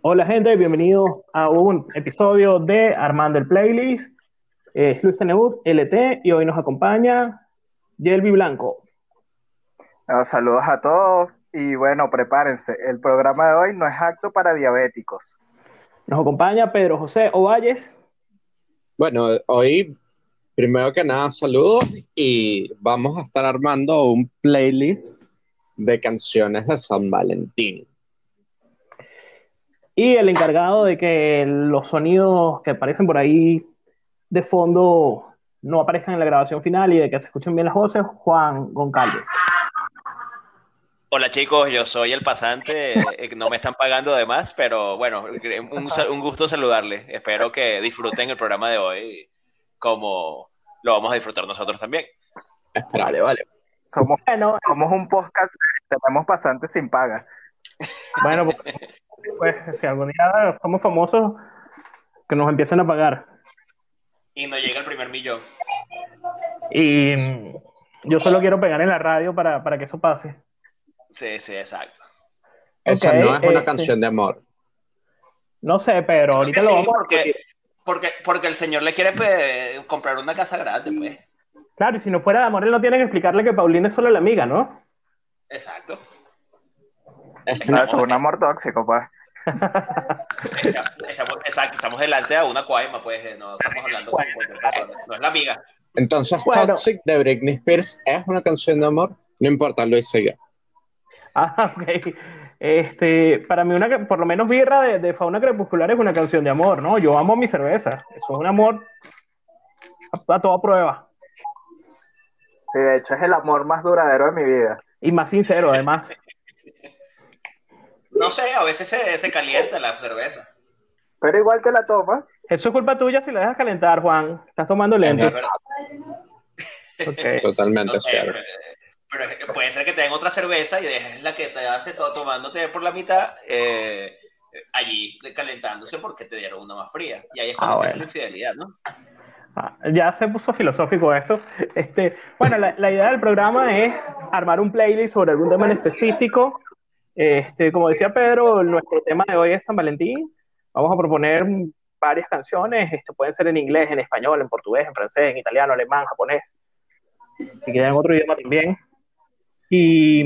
Hola gente, bienvenidos a un episodio de Armando el Playlist. Eh, es Luis Tenebut, LT, y hoy nos acompaña Yelvi Blanco. saludos a todos y bueno, prepárense. El programa de hoy no es apto para diabéticos. Nos acompaña Pedro José Ovalles. Bueno, hoy primero que nada saludos y vamos a estar armando un playlist de canciones de San Valentín. Y el encargado de que los sonidos que aparecen por ahí de fondo no aparezcan en la grabación final y de que se escuchen bien las voces, Juan Goncalves. Hola chicos, yo soy el pasante, eh, no me están pagando de más, pero bueno, un, gusto saludarles. Espero que disfruten el programa de hoy como lo vamos a disfrutar nosotros también. Vale, vale. Somos, somos un podcast, tenemos pasantes sin paga. Bueno, pues, pues, si algún día somos famosos, que nos empiecen a pagar. Y no llega el primer millón. Y yo solo quiero pegar en la radio para, que eso pase. Sí, sí, exacto. Esa no es una este, canción de amor. No sé, pero ahorita lo vamos porque, porque, porque el señor le quiere pues, comprar una casa grande, pues. Claro, y si no fuera de amor, él no tiene que explicarle que Paulina es solo la amiga, ¿no? Exacto. No, es un amor tóxico, pues. Estamos, exacto, estamos delante de una cuaima, pues eh, no estamos hablando con no es la amiga. Entonces, Toxic de Britney Spears es una canción de amor, no importa, lo hice yo. Ah, ok. Este, para mí, una, por lo menos Birra de, de, Fauna Crepuscular es una canción de amor, ¿no? Yo amo mi cerveza. Eso es un amor a, a toda prueba. Sí, de hecho es el amor más duradero de mi vida. Y más sincero, además. No sé, a veces se, calienta la cerveza. Pero igual te la tomas. Eso es culpa tuya si la dejas calentar, Juan. Estás tomando lento. Totalmente cierto. Pero, puede ser que te den otra cerveza y dejes la que te daste todo tomándote por la mitad eh, allí calentándose porque te dieron una más fría. Y ahí es cuando ah, empieza la infidelidad, ¿no? Ah, ya se puso filosófico esto. Este, bueno, la, la, idea del programa es armar un playlist sobre algún tema en específico este, como decía Pedro, nuestro tema de hoy es San Valentín. Vamos a proponer varias canciones, esto pueden ser en inglés, en español, en portugués, en francés, en italiano, alemán, japonés, si quieren otro idioma también. Y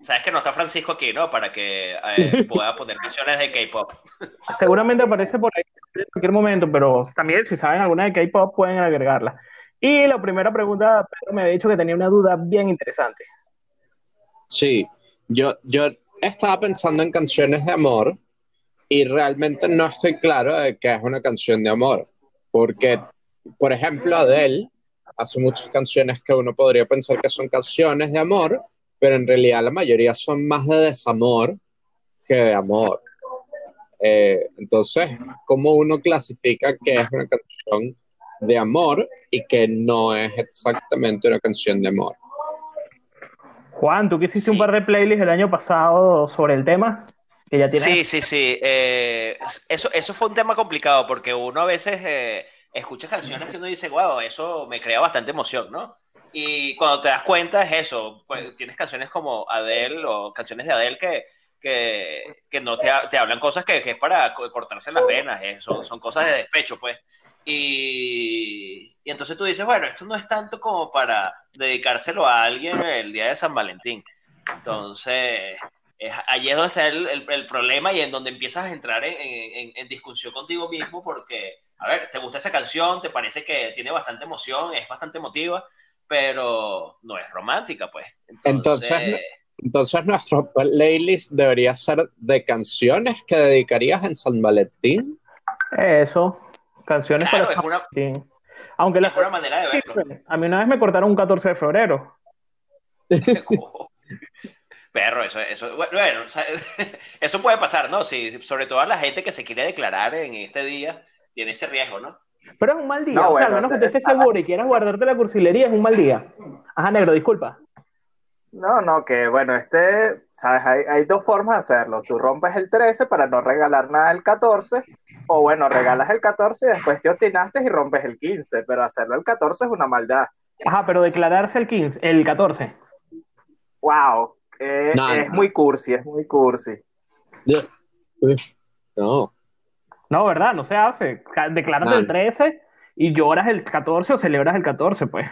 sabes que no está Francisco aquí, ¿no? Para que eh, pueda poner canciones de K-pop. Seguramente aparece por ahí en cualquier momento, pero también si saben alguna de K-pop pueden agregarla. Y la primera pregunta, Pedro me había dicho que tenía una duda bien interesante. Sí, yo, yo estaba pensando en canciones de amor y realmente no estoy claro de qué es una canción de amor. Porque, por ejemplo, Adele hace muchas canciones que uno podría pensar que son canciones de amor, pero en realidad la mayoría son más de desamor que de amor. Eh, entonces, ¿cómo uno clasifica que es una canción de amor y que no es exactamente una canción de amor? Juan, tú que hiciste un par de playlists el año pasado sobre el tema, que ya tienes... Sí, sí, sí. Eh, eso, eso fue un tema complicado porque uno a veces eh, escucha canciones que uno dice, wow, eso me crea bastante emoción, ¿no? Y cuando te das cuenta es eso, pues, tienes canciones como Adele o canciones de Adele que, que, no te, te, hablan cosas que, que, es para cortarse las venas, eh, son, son cosas de despecho, pues. Y, y, entonces tú dices, bueno, esto no es tanto como para dedicárselo a alguien el día de San Valentín. Entonces, es, allí es donde está el, el, problema y en donde empiezas a entrar en, en, en, discusión contigo mismo porque, a ver, te gusta esa canción, te parece que tiene bastante emoción, es bastante emotiva, pero no es romántica, pues. Entonces, entonces, nuestro playlist debería ser de canciones que dedicarías en San Valentín. Eso. Canciones para es una, Aunque la, una manera de verlo. A mí una vez me cortaron un 14 de febrero. Perro, eso, eso, bueno, eso puede pasar, ¿no? Si, sobre todo a la gente que se quiere declarar en este día, tiene ese riesgo, ¿no? Pero es un mal día, o sea, a menos que tú estés seguro y quieras guardarte la cursilería, es un mal día. Ajá, negro, disculpa. No, no, que bueno, este, sabes, hay, hay, dos formas de hacerlo. Tú rompes el 13 para no regalar nada el 14, o bueno, regalas el 14 y después te obstinaste y rompes el 15, pero hacerlo el 14 es una maldad. Ajá, pero declararse el 15, el 14. Wow, es muy cursi, es muy cursi. No. No, ¿verdad? No se hace. Declaras el 13 y lloras el 14 o celebras el 14, pues.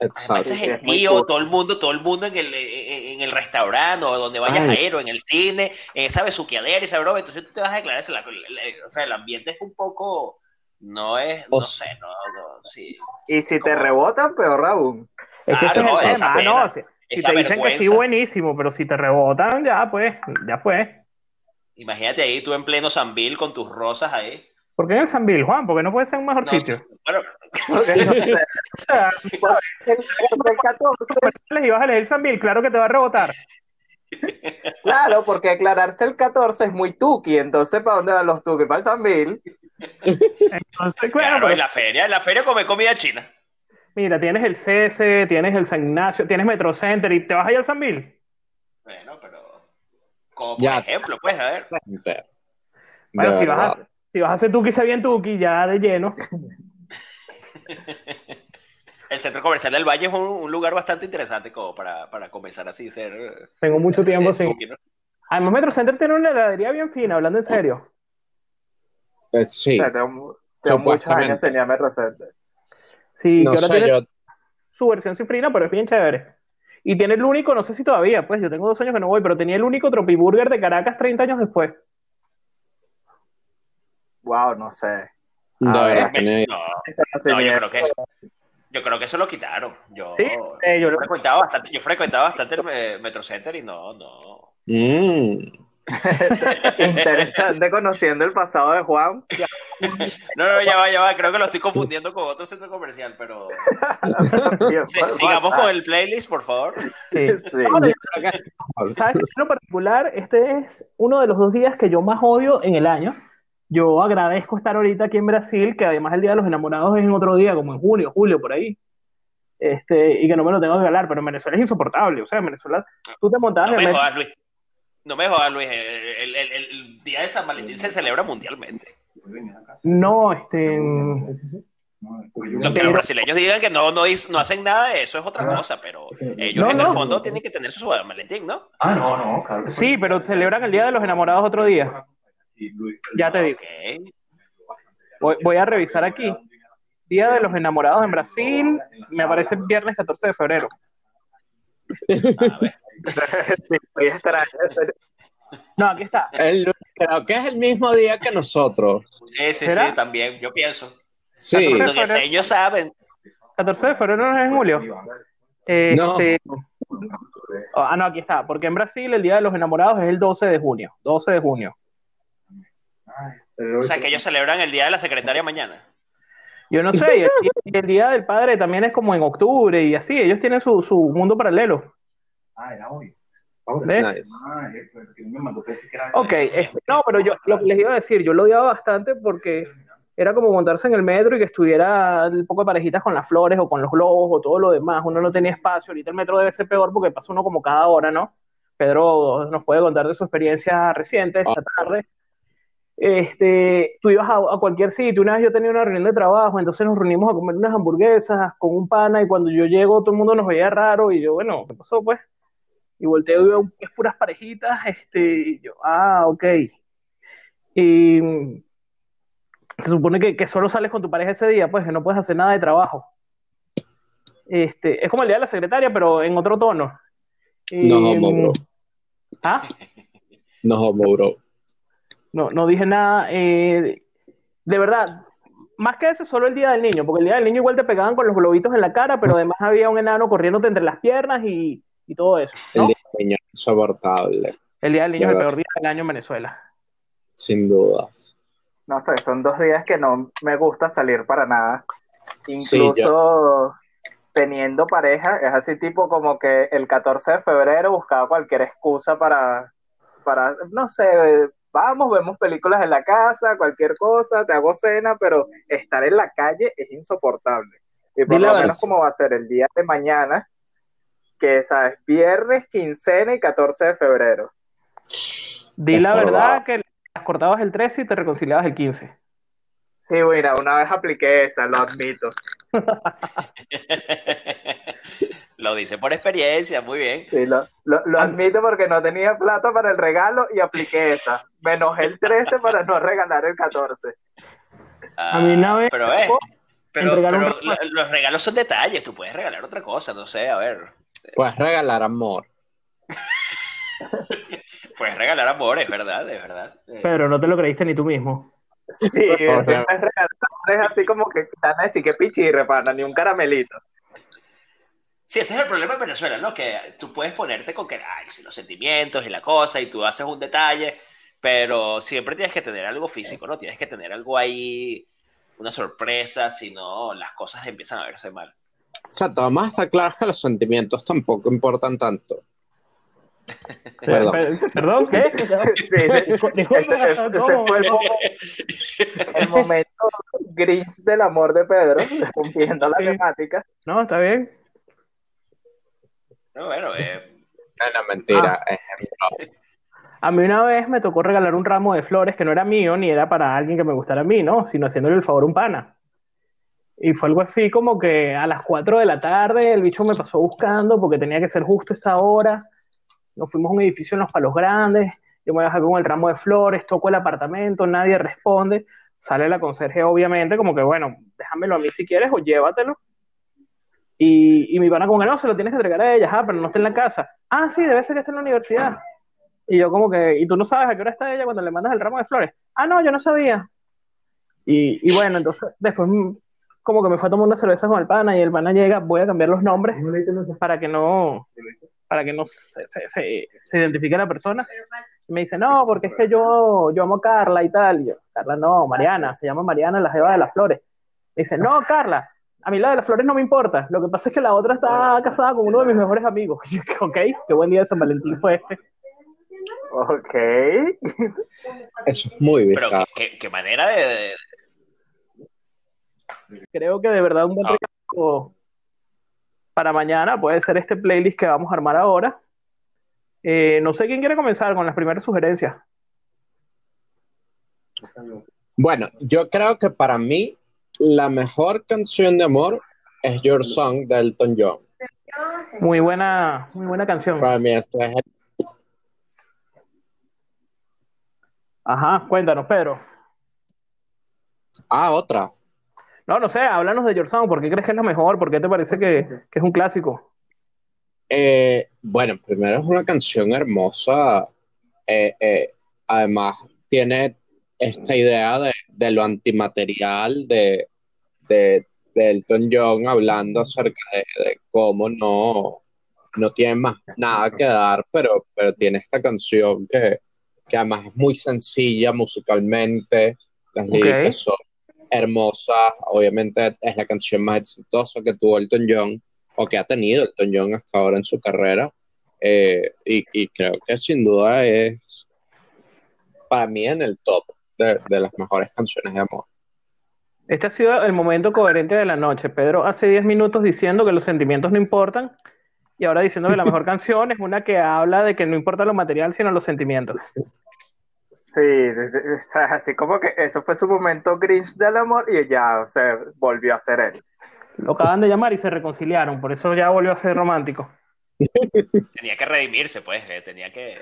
Además, es gentío, todo el mundo, todo el mundo en el, en, el restaurante o donde vayas Ay. a ir o en el cine, en esa besuqueadera, esa broma, entonces tú te vas a declarar, la- la- o sea, el ambiente es un poco, no es, no O sé, no, no, sí. Y si te rebotan, peor aún. Es que Ah, ese no, es el tema. Pena, no, si, te dicen que sí, buenísimo, pero si te rebotan, ya, pues, ya fue. Imagínate ahí tú en pleno Sanville con tus rosas ahí. ¿Por qué en el San Bill, Juan? Porque no puede ser un mejor No, sitio. Bueno, Porque no O sea, el 14, comerciales y vas a elegir San Bill, claro que te va a rebotar. claro, porque declararse el 14 es muy tuki, entonces ¿para dónde van los tuki? Para el San Bill. Entonces, claro, claro, pero en la feria, en la feria come comida china. mira, tienes el CS, tienes el San Ignacio, tienes Metro Center y te vas a ir al San Bill. Bueno, pero, como por Ya. ejemplo, pues, a ver. De Bueno, si vas, a, si vas a hacer Tuki, sé bien Tuki, ya de lleno. El centro comercial del Valle es un, un lugar bastante interesante como para, para comenzar así, ser... eh, Tengo mucho tiempo sin. tuki, ¿no? Además, Metro Center tiene una heladería bien fina, hablando en serio. Eh, sí. O sea, tengo, tengo muchos años en Metro Center. Sí, No que ahora sé, tiene yo. su versión cifrina, pero es bien chévere. Y tiene el único, no sé si todavía, pues yo tengo dos años que no voy, pero tenía el único Tropiburger de Caracas 30 años después. Wow, no sé. Ver, Me- no- yo creo que yo creo que eso lo quitaron. Yo, Sí, eh, yo lo- frecuentaba bastante, yo frecuentaba bastante el Metro Center y no, no. Mm. Interesante conociendo el pasado de Juan. No, no, ya va, ya va, creo que lo estoy confundiendo con otro centro comercial, pero si- sigamos con el playlist, por favor. sí. Sí. ¿Sabes? qué? En lo particular, este es uno de los dos días que yo más odio en el año. Yo agradezco estar ahorita aquí en Brasil, que además el Día de los Enamorados es en otro día, como en junio, julio, por ahí. Este, y que no me lo tengo que ganar, pero en Venezuela es insoportable. O sea, en Venezuela tú te montabas No en me jodas, Luis. No me jodas, Luis. El, el- el- el día de San Valentín se celebra mundialmente. No, este. Lo que los brasileños digan que no, no, hacen nada de eso es otra cosa, pero ellos No, en el no. fondo tienen que tener su San Valentín, ¿no? Ah, no, no, claro. Sí, pero celebran el Día de los Enamorados otro día. Ya te digo. Voy, voy a revisar aquí. Día de los Enamorados en Brasil. Me aparece viernes 14 de febrero. A ver. No, aquí está. El- creo que es el mismo día que nosotros. Sí, sí, ¿Será? sí, también, yo pienso. Sí. Catorce Los febrero. diseños saben. 14 de febrero no es en julio. No. Este, ah, no, aquí está. Porque en Brasil el Día de los Enamorados es el 12 de junio. 12 de junio. O sea, que ellos celebran el Día de la Secretaria mañana. Yo no sé. Y el, y el Día del Padre también es como en octubre y así. Ellos tienen su, su mundo paralelo. Ah, era. Ah, era. Ok, este, no, pero yo lo que les iba a decir, yo lo odiaba bastante porque era como montarse en el metro y que estuviera un poco de parejitas con las flores o con los globos o todo lo demás. Uno no tenía espacio. Ahorita el metro debe ser peor porque pasa uno como cada hora, ¿no? Pedro nos puede contar de su experiencia reciente esta tarde. Este, tú ibas a, a cualquier sitio. Una vez yo tenía una reunión de trabajo, entonces nos reunimos a comer unas hamburguesas con un pana y cuando yo llego todo el mundo nos veía raro y yo, bueno, ¿qué pasó pues? Y volteo y veo es puras parejitas, este, y yo, ah, ok. Y se supone que, que solo sales con tu pareja ese día, pues que no puedes hacer nada de trabajo. Este, es como el día de la secretaria, pero en otro tono. Y, No homo, bro. ¿Ah? No homo, bro. No, no dije nada. eh, de verdad, más que eso, solo el día del niño, porque el día del niño igual te pegaban con los globitos en la cara, pero además había un enano corriéndote entre las piernas y, y todo eso. El día del niño es insoportable, El día del niño es el peor día del año en Venezuela. sin duda. No sé, son dos días que no me gusta salir para nada. Sí, Incluso teniendo pareja, es así tipo como que el 14 de febrero buscaba cualquier excusa para, para, no sé, vamos, vemos películas en la casa, cualquier cosa, te hago cena, pero estar en la calle es insoportable. Y por lo la menos verdad. como va a ser el día de mañana, que sabes, viernes, quincena y 14 de febrero. Di Es la verdad verdad. que las cortabas el 13 y te reconciliabas el 15. Sí, mira, una vez apliqué esa, lo admito. Lo dice por experiencia, muy bien. Sí, lo, lo- lo admito porque no tenía plata para el regalo y apliqué esa. Me enojé el 13 para no regalar el 14. A mí una vez Pero, eh, pero, un pero los regalos son detalles, tú puedes regalar otra cosa, no sé, a ver. Puedes regalar amor. Puedes regalar amor, es verdad, es verdad. Pero no te lo creíste ni tú mismo. Sí, eso O sea- es así como que van a decir que pichirre, pana, ni un caramelito. Sí, ese es el problema en Venezuela, ¿no? Que tú puedes ponerte con que, ay, sí, los sentimientos y la cosa, y tú haces un detalle, pero siempre tienes que tener algo físico, ¿no? Tienes que tener algo ahí, una sorpresa, si no, las cosas empiezan a verse mal. Exacto, además está claro que los sentimientos tampoco importan tanto. Per- Perdón. per- ¿Perdón? ¿Qué? Sí, ese, ese- ese ¿cómo? fue el, el momento gris del amor de Pedro, cumpliendo la Sí. temática. No, está bien. No, bueno, eh, No, no, mentira. ejemplo. A mí una vez me tocó regalar un ramo de flores que no era mío ni era para alguien que me gustara a mí, ¿no? Sino haciéndole el favor a un pana. Y fue algo así como que a las 4 de la tarde el bicho me pasó buscando porque tenía que ser justo esa hora. Nos fuimos a un edificio en Los Palos Grandes. Yo me bajé con el ramo de flores, toco el apartamento, nadie responde. Sale la conserje, obviamente, como que, bueno, déjamelo a mí si quieres o llévatelo. Y, y mi pana como que no, se lo tienes que entregar a ella, ah, pero no está en la casa. Ah, sí, debe ser que está en la universidad. Y yo como que, ¿y tú no sabes a qué hora está ella cuando le mandas el ramo de flores? Ah, no, yo no sabía. Y, y bueno, entonces después mm, como que me fue a tomar una cerveza con el pana y el pana llega, voy a cambiar los nombres para que no, para que no se, se, se, se identifique la persona. Y me dice, no, porque es que yo, yo amo a Carla y tal. Y yo, Carla, no, Mariana, se llama Mariana la jeva de las flores. Me dice, no, Carla, a mí la de las flores no me importa. Lo que pasa es que la otra está casada con uno de mis mejores amigos. Y yo, ok, qué buen día de San Valentín fue este. Ok. Eso es muy pero bizarro. qué, qué- qué manera de, de- Creo que de verdad un buen Ah. regalo para mañana puede ser este playlist que vamos a armar ahora. Eh, no sé quién quiere comenzar con las primeras sugerencias. Bueno, yo creo que para mí la mejor canción de amor es Your Song de Elton John. Muy buena, muy buena canción. Para mí ese es el- Ajá, cuéntanos, Pedro. Ah, otra. No, no sé, háblanos de Your Song. ¿Por qué crees que es la mejor? ¿Por qué te parece que, que es un clásico? Eh, bueno, primero es una canción hermosa. eh, eh, además, tiene esta idea de, de lo antimaterial de, de, de Elton John hablando acerca de, cómo no, no tiene más nada que dar, pero, pero tiene esta canción que, que además es muy sencilla musicalmente. Las líricas son hermosas. Obviamente es la canción más exitosa que tuvo Elton John o que ha tenido Elton John hasta ahora en su carrera. Eh, y, y creo que sin duda es para mí en el top de, de las mejores canciones de amor. Este ha sido el momento coherente de la noche. Pedro hace 10 minutos diciendo que los sentimientos no importan y ahora diciendo que la mejor canción es una que habla de que no importa lo material, sino los sentimientos. Sí, de- de- o sea, así como que eso fue su momento gris del amor y ya, o sea, volvió a ser él. Lo acaban de llamar y se reconciliaron, por eso ya volvió a ser romántico. tenía que redimirse, pues, eh, tenía que...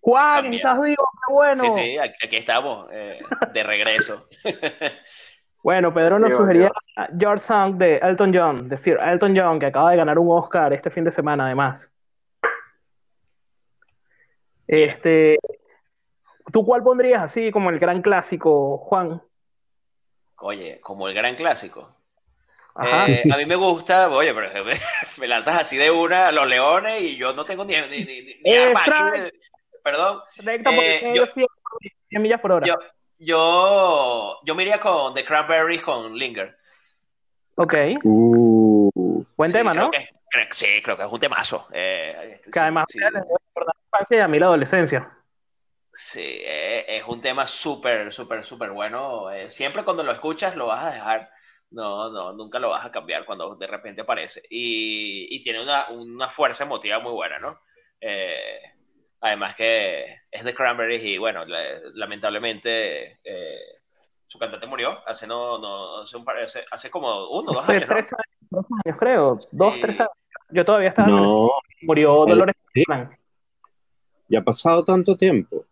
Juan. ¿estás vivo? ¡Qué bueno! Sí, sí, aquí estamos, eh, de regreso. Bueno, Pedro nos sugería Your Song de Elton John, de Sir Elton John, que acaba de ganar un Oscar este fin de semana, además. Este, ¿tú cuál pondrías así como el gran clásico, Juan? Oye, como el gran clásico. Ajá. Eh, a mí me gusta, oye, pero me, me lanzas así de una a los leones y yo no tengo ni, ni, ni, ni- Perdón. Eh, yo- 100, 100 millas por hora. Yo, yo, yo me iría con The Cranberries con Linger. Ok, Uh, buen Sí, tema, creo ¿no? que- creo- sí, creo que es un temazo. Eh, Que sí, además sí. la infancia y a mí la adolescencia. Sí, eh, es un tema súper, súper, súper bueno. Eh, siempre cuando lo escuchas lo vas a dejar. No, no, nunca lo vas a cambiar cuando de repente aparece. Y, y tiene una, una fuerza emotiva muy buena, ¿no? Eh, además que es de Cranberries y bueno, la- lamentablemente eh, Su cantante murió hace no, no hace, un par, hace, hace como uno, dos Hace años. ¿no? tres años, dos años, creo. Dos, Sí. tres años. Yo todavía estaba. en- No, Murió Dolores Sí. Ya ha pasado tanto tiempo.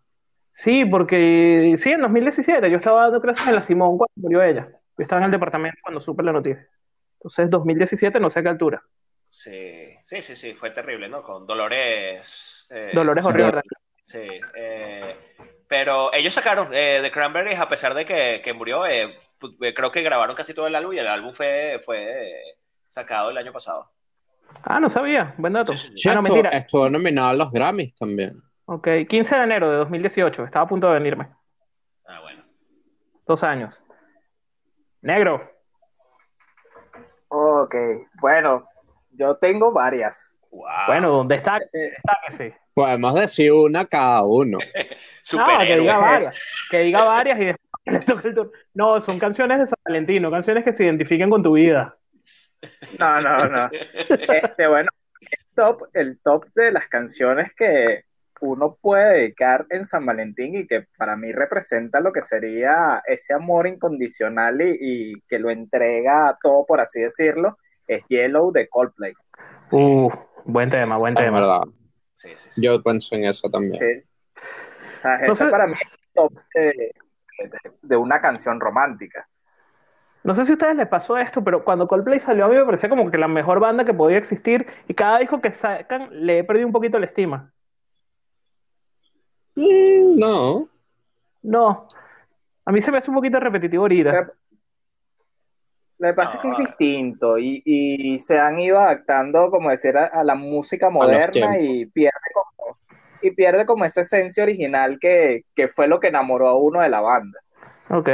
Sí, porque sí, en 2017 yo estaba dando clases en la Simón cuando murió ella. Yo estaba en el departamento cuando supe la noticia. Entonces, 2017, no sé a qué altura. Sí, sí, sí, sí, fue terrible, ¿no? Con Dolores. eh, Dolores sí. horribles. Sí, eh, pero ellos sacaron eh, The Cranberries, a pesar de que, que murió, eh, eh, creo que grabaron casi todo el álbum y el álbum fue, fue eh, sacado el año pasado. Ah, no sabía. Buen dato. Sí, sí, Ah, no, estuvo, mentira. estuvo nominado a los Grammys también. Ok, 15 de enero de 2018. Estaba a punto de venirme. Ah, bueno. Dos años. Negro. Ok, bueno, yo tengo varias. Wow. Bueno, destaque, destáquese. Podemos decir una cada uno. No, que diga varias. Que diga varias y después le toque el turno. No, son canciones de San Valentín, no canciones que se identifiquen con tu vida. No, no, no. Este, bueno, el top, el top de las canciones que uno puede dedicar en San Valentín y que para mí representa lo que sería ese amor incondicional y, y que lo entrega todo, por así decirlo, es Yellow de Coldplay. Uh, buen tema, buen Es tema. verdad. Sí, sí, sí. Yo pienso en eso también. Sí. O sea, Entonces- eso para mí es el top de, de- de una canción romántica. No sé si a ustedes les pasó esto, pero cuando Coldplay salió a mí me parecía como que la mejor banda que podía existir y cada disco que sacan le he perdido un poquito la estima. Mm, No, No, a mí se me hace un poquito repetitivo ahorita. Lo que pasa es que es distinto y, y se han ido adaptando, como decir, a, a la música moderna y pierde como, y pierde como esa esencia original que, que fue lo que enamoró a uno de la banda. Ok.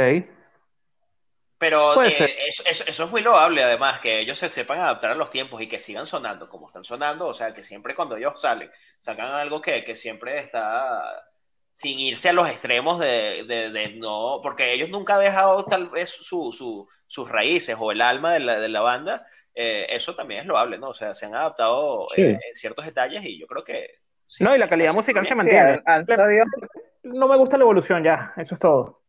Pero eh, eso- eso es muy loable, además, que ellos se sepan adaptar a los tiempos y que sigan sonando como están sonando. O sea, que siempre cuando ellos salen, sacan algo que, que siempre está sin irse a los extremos de, de- de no. Porque ellos nunca han dejado tal vez su, su- sus raíces o el alma de la, de la banda. Eh, eso también es loable, ¿no? O sea, se han adaptado Sí. eh, en ciertos detalles y yo creo que. sí, No, y la sí, calidad sí, musical se. Sí, mantiene. han, han sabido, No me gusta la evolución ya, eso es todo.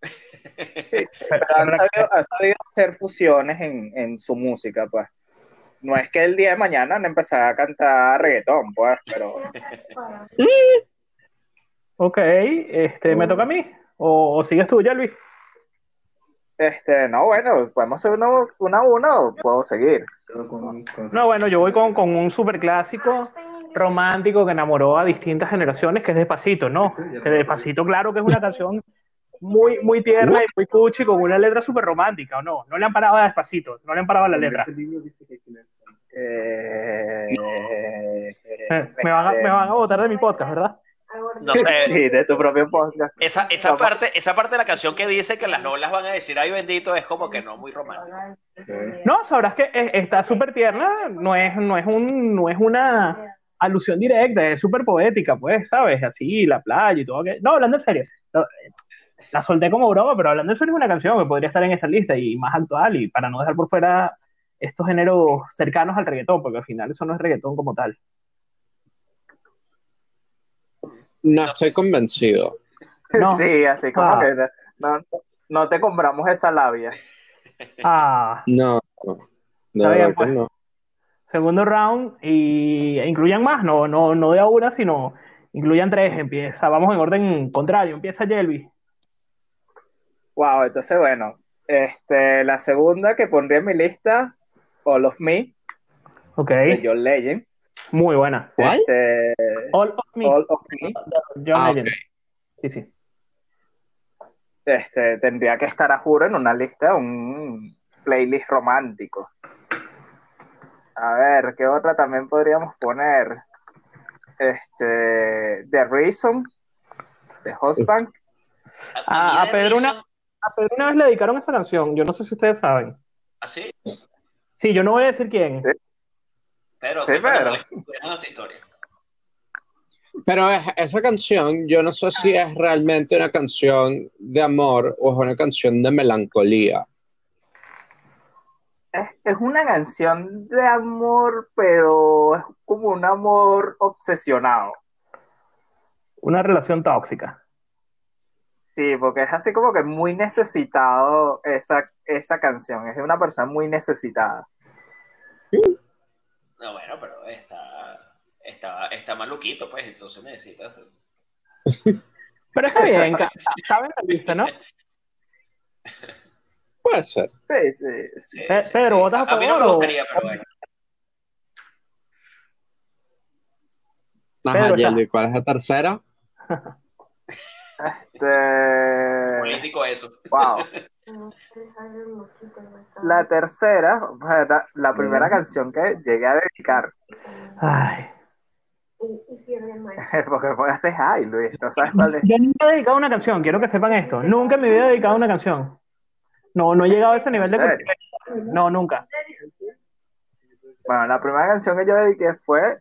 pero han sabido- han sabido hacer fusiones en, en su música, pues. No es que el día de mañana han empezado a cantar reggaetón, pues, pero Ok, este, ¿me toca a mí? ¿O, o sigues tú, Luis? este, no, bueno, podemos hacer uno, uno a uno o puedo seguir. No, bueno, yo voy con, con un super clásico romántico que enamoró a distintas generaciones, que es Despacito, ¿no? Que Despacito, claro que es una canción muy, muy tierna y muy cuchi, con una letra súper romántica, ¿o no? No le han parado a Despacito, no le han parado a la letra. Eh, Eh, me, van a, me van a votar de mi podcast, ¿verdad? No sé, Sí, de tu propio podcast. esa, esa, parte, esa parte de la canción que dice que las novelas van a decir ay bendito es como que no muy romántico. No, sabrás que es- está súper tierna, no es, no es un, no es una alusión directa, es súper poética, pues, ¿sabes? Así, la playa y todo. aquello. No, hablando en serio, no, la solté como broma, pero hablando en serio es una canción que podría estar en esta lista y más actual y para no dejar por fuera estos géneros cercanos al reggaetón, porque al final eso no es reggaetón como tal. No estoy convencido. No. Sí, así como Ah. que no, no te compramos esa labia. Ah, No, no. De Está bien, pues. no. segundo round y e incluyan más, no, no, no de a una, sino incluyan tres. Empieza, vamos en orden contrario, empieza Jelby. Wow, entonces bueno, este, la segunda que pondría en mi lista, All of Me, Ok, de John Legend. Muy buena. ¿Cuál? Este, All of Me, All of Me, John Ah, Legend. Sí, sí. este, tendría que estar a juro en una lista, un playlist romántico. A ver, ¿qué otra también podríamos poner? Este, The Reason, de Hostbank. A- a Pedro una- A Pedro una vez le dedicaron esa canción, yo no sé si ustedes saben. ¿Así? Sí, yo no voy a decir quién. Sí. Pero, Sí, tu historia. Pero es- esa canción, yo no sé si es realmente una canción de amor o es una canción de melancolía. Es, es una canción de amor, pero es como un amor obsesionado. Una relación tóxica. Sí, porque es así como que muy necesitado esa, esa canción. Es de una persona muy necesitada. No, bueno, pero está, está, está maluquito, pues, entonces necesitas. Pero está bien, cabe en la lista, ¿no? Puede ser. Sí, sí. Sí, Pe- sí, Pedro, sí. ¿votas a a, a mí no me favor o- gustaría, pero bueno. Ajá, Yeldi, ¿cuál es la tercera? Este, Político eso. wow. La tercera, la, primera canción que llegué a dedicar, Ay. porque fue hace ay, Luis, ¿no sabes cuál es? Yo nunca he dedicado una canción, quiero que sepan esto. Nunca en mi vida he dedicado una canción. No, no he llegado a ese nivel de. No, nunca. Bueno, la primera canción que yo dediqué fue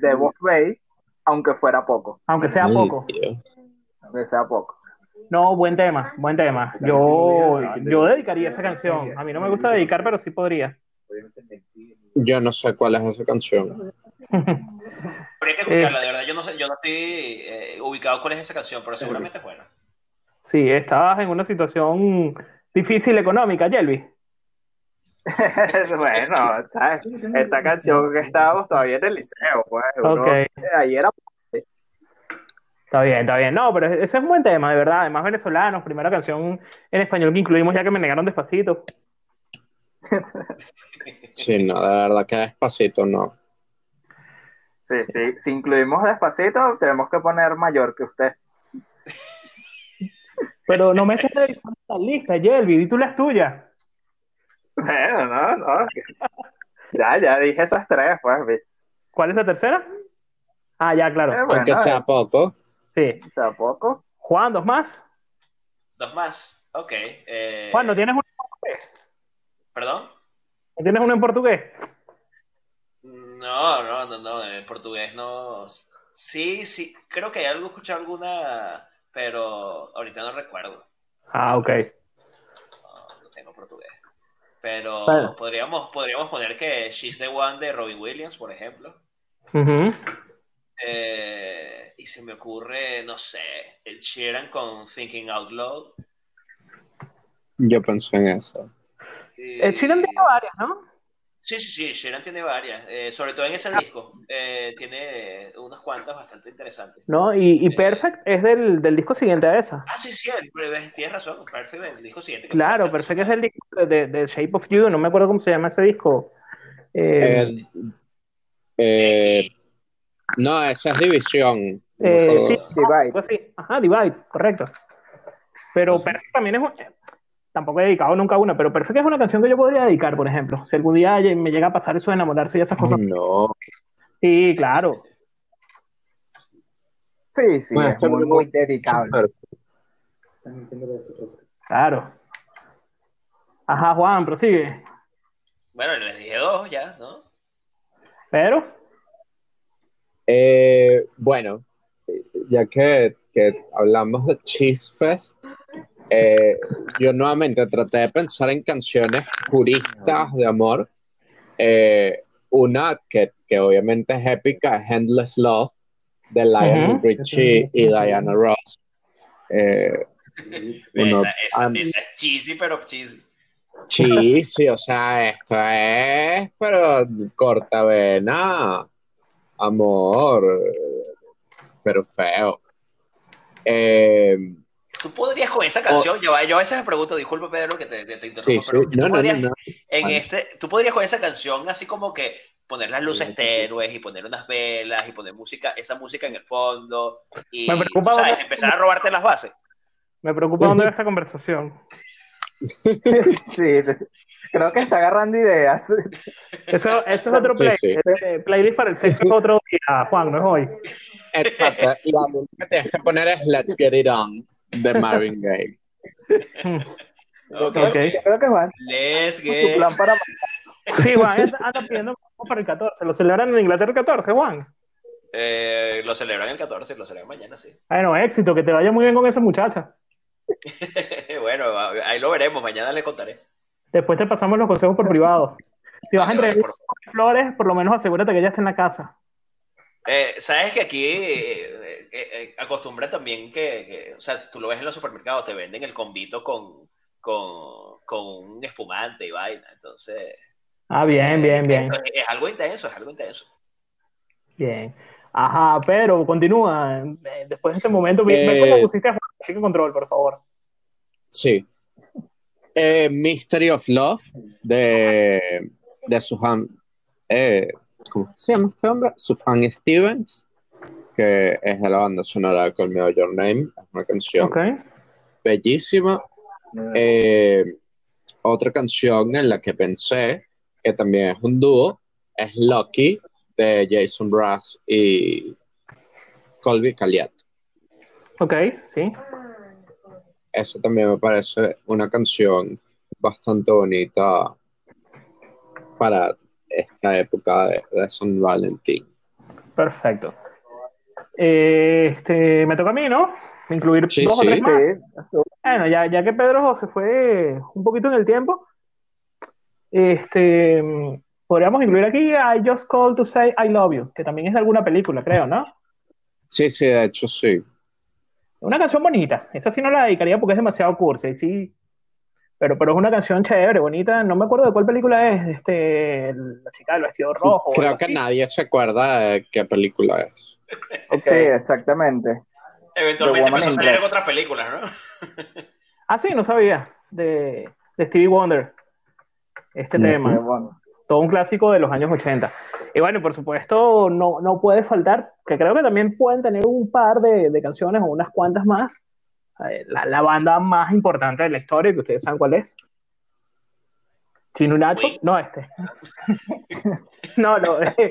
de Boss Bay, aunque fuera poco, Aunque sea poco. Dios. aunque sea poco. No, buen tema, buen tema. Yo, yo dedicaría esa canción. A mí no me gusta dedicar, pero sí podría. Yo no sé cuál es esa canción. Habría que escucharla, de verdad. Yo no sé, yo no estoy eh, ubicado cuál es esa canción, pero seguramente es buena. Sí, estabas en una situación difícil económica, Yelvi. bueno, ¿sabes? Esa canción que estábamos todavía en el liceo, pues. uno- Ok. Ahí era. Está bien, está bien. No, pero ese es un buen tema, de verdad. Además, venezolanos, primera canción en español que incluimos ya que me negaron despacito. Sí, no, de verdad que despacito no. Sí, sí. Si incluimos despacito, tenemos que poner mayor que usted. Pero no me estés revisando la lista, Yelvi, di tú las tuyas. Bueno, no, no. Ya, ya dije esas tres, pues. vi. ¿Cuál es la tercera? Ah, ya, Eh, claro. bueno, Aunque sea poco. Sí. Tampoco. Juan, dos más. Dos más. Ok. eh, Juan, ¿no tienes uno, ¿Perdón? ¿no tienes uno en portugués? No, no, no, no. En portugués no. Sí, sí. Creo que hay algo, escuché alguna, pero ahorita no recuerdo. Ah, ok. No, no tengo portugués. Pero Bueno. podríamos, podríamos poner que She's the One de Robin Williams, por ejemplo. Ujú. Eh, y se me ocurre, no sé, el Sheeran con Thinking Out Loud. Yo pensé en eso. Y- El Sheeran tiene varias, ¿no? Sí, sí, sí, Sheeran tiene varias, eh, sobre todo en ese disco. Eh, tiene unas cuantas bastante interesantes. No, y, y Perfect es del, del disco siguiente a esa. Ah, sí, sí, el- tienes razón, Perfect del disco siguiente. Claro, Perfect es del disco de, de Shape of You, no me acuerdo cómo se llama ese disco. Eh, Eh, eh, no, esa es División. Eh, sí, Divide. algo así. Ajá, Divide, correcto. Pero Perfect también es un... Tampoco he dedicado nunca a una, pero Perfect es una canción que yo podría dedicar, por ejemplo. Si algún día me llega a pasar eso de enamorarse y esas cosas. no. Sí, claro. Sí, sí, Bueno, es muy, muy dedicable. Claro. Ajá, Juan, prosigue. Bueno, les dije dos ya, ¿no? Pero, Eh, bueno, ya que, que hablamos de Cheese Fest, eh, yo nuevamente traté de pensar en canciones puristas de amor. Eh, una que, que obviamente es épica es Endless Love de Lionel Ujú. Richie y Diana Ross. Eh, Uno- esa, esa, esa es cheesy, pero cheesy. Sí, o sea, esto es, pero corta vena, amor, pero feo. Eh, Tú podrías con esa canción, yo, yo a veces me pregunto, disculpa Pedro que te, te, te interrumpo, sí, sí, pero tú no, podrías, no, no. en Vale. este, tú podrías con esa canción así como que poner las luces tenues y poner unas velas y poner música, esa música en el fondo y, Me preocupa sabes, dónde- empezar a robarte las bases. me preocupa dónde va esta conversación. Sí, creo que está agarrando ideas. Eso, eso es otro play, sí. playlist para el sexo es otro día, Juan, no es hoy. Exacto, y la que tienes que poner es Let's Get It On de Marvin Gaye. Hmm. Ok. Ok. Yo creo que Juan, Let's get plan para Sí, Juan, anda anda pidiendo para el 14. ¿Lo celebran en Inglaterra el 14, Juan? eh, lo celebran el 14, lo celebran mañana, sí. Bueno, éxito, que te vaya muy bien con esa muchacha. bueno, ahí lo veremos, mañana le contaré. Después te pasamos los consejos por privado. Si vas a entregar por- flores, por lo menos asegúrate que ella esté en la casa. Eh, Sabes que aquí eh, eh, eh, acostumbra también que, que, o sea, tú lo ves en los supermercados, te venden el combito con, con, con un espumante y vaina. Entonces, Ah, bien, bien, bien. es, es algo intenso, es algo intenso. Bien. Ajá, pero continúa. Después de este momento, Eh, cómo pusiste a. Así que control, por favor. Sí. Eh, Mystery of Love de, de Suhan. eh, ¿cómo se llama este hombre? Sufjan Stevens, que es de la banda sonora de Call Me Your Name. Es una canción Ok. bellísima. Eh, otra canción en la que pensé, que también es un dúo, es Lucky de Jason Brass y Colby Calliet. Ok, sí. Esa también me parece una canción bastante bonita para esta época de, de San Valentín. Perfecto. Eh, Este, me toca a mí, ¿no? Incluir Sí, dos o tres más. Sí, Bueno, ya, ya que Pedro se fue un poquito en el tiempo, este, podríamos incluir aquí I Just Called to Say I Love You, que también es de alguna película, creo, ¿no? Sí, sí, de hecho sí. Una canción bonita. Esa sí no la dedicaría porque es demasiado cursi, sí. Pero, pero es una canción chévere, bonita. No me acuerdo de cuál película es. Este, la chica del vestido rojo. o Creo que así. nadie se acuerda de qué película es. sí, exactamente. Eventualmente empezó a salir en otras películas, ¿no? Ah, sí, no sabía. De, de Stevie Wonder. Este tema. Bueno. todo un clásico de los años 80. Y bueno, por supuesto, no, no puede faltar, que creo que también pueden tener un par de, de canciones o unas cuantas más. Eh, La, la banda más importante de la historia, que ustedes saben cuál es. Chino Nacho, Uy. no este. no, no, eh,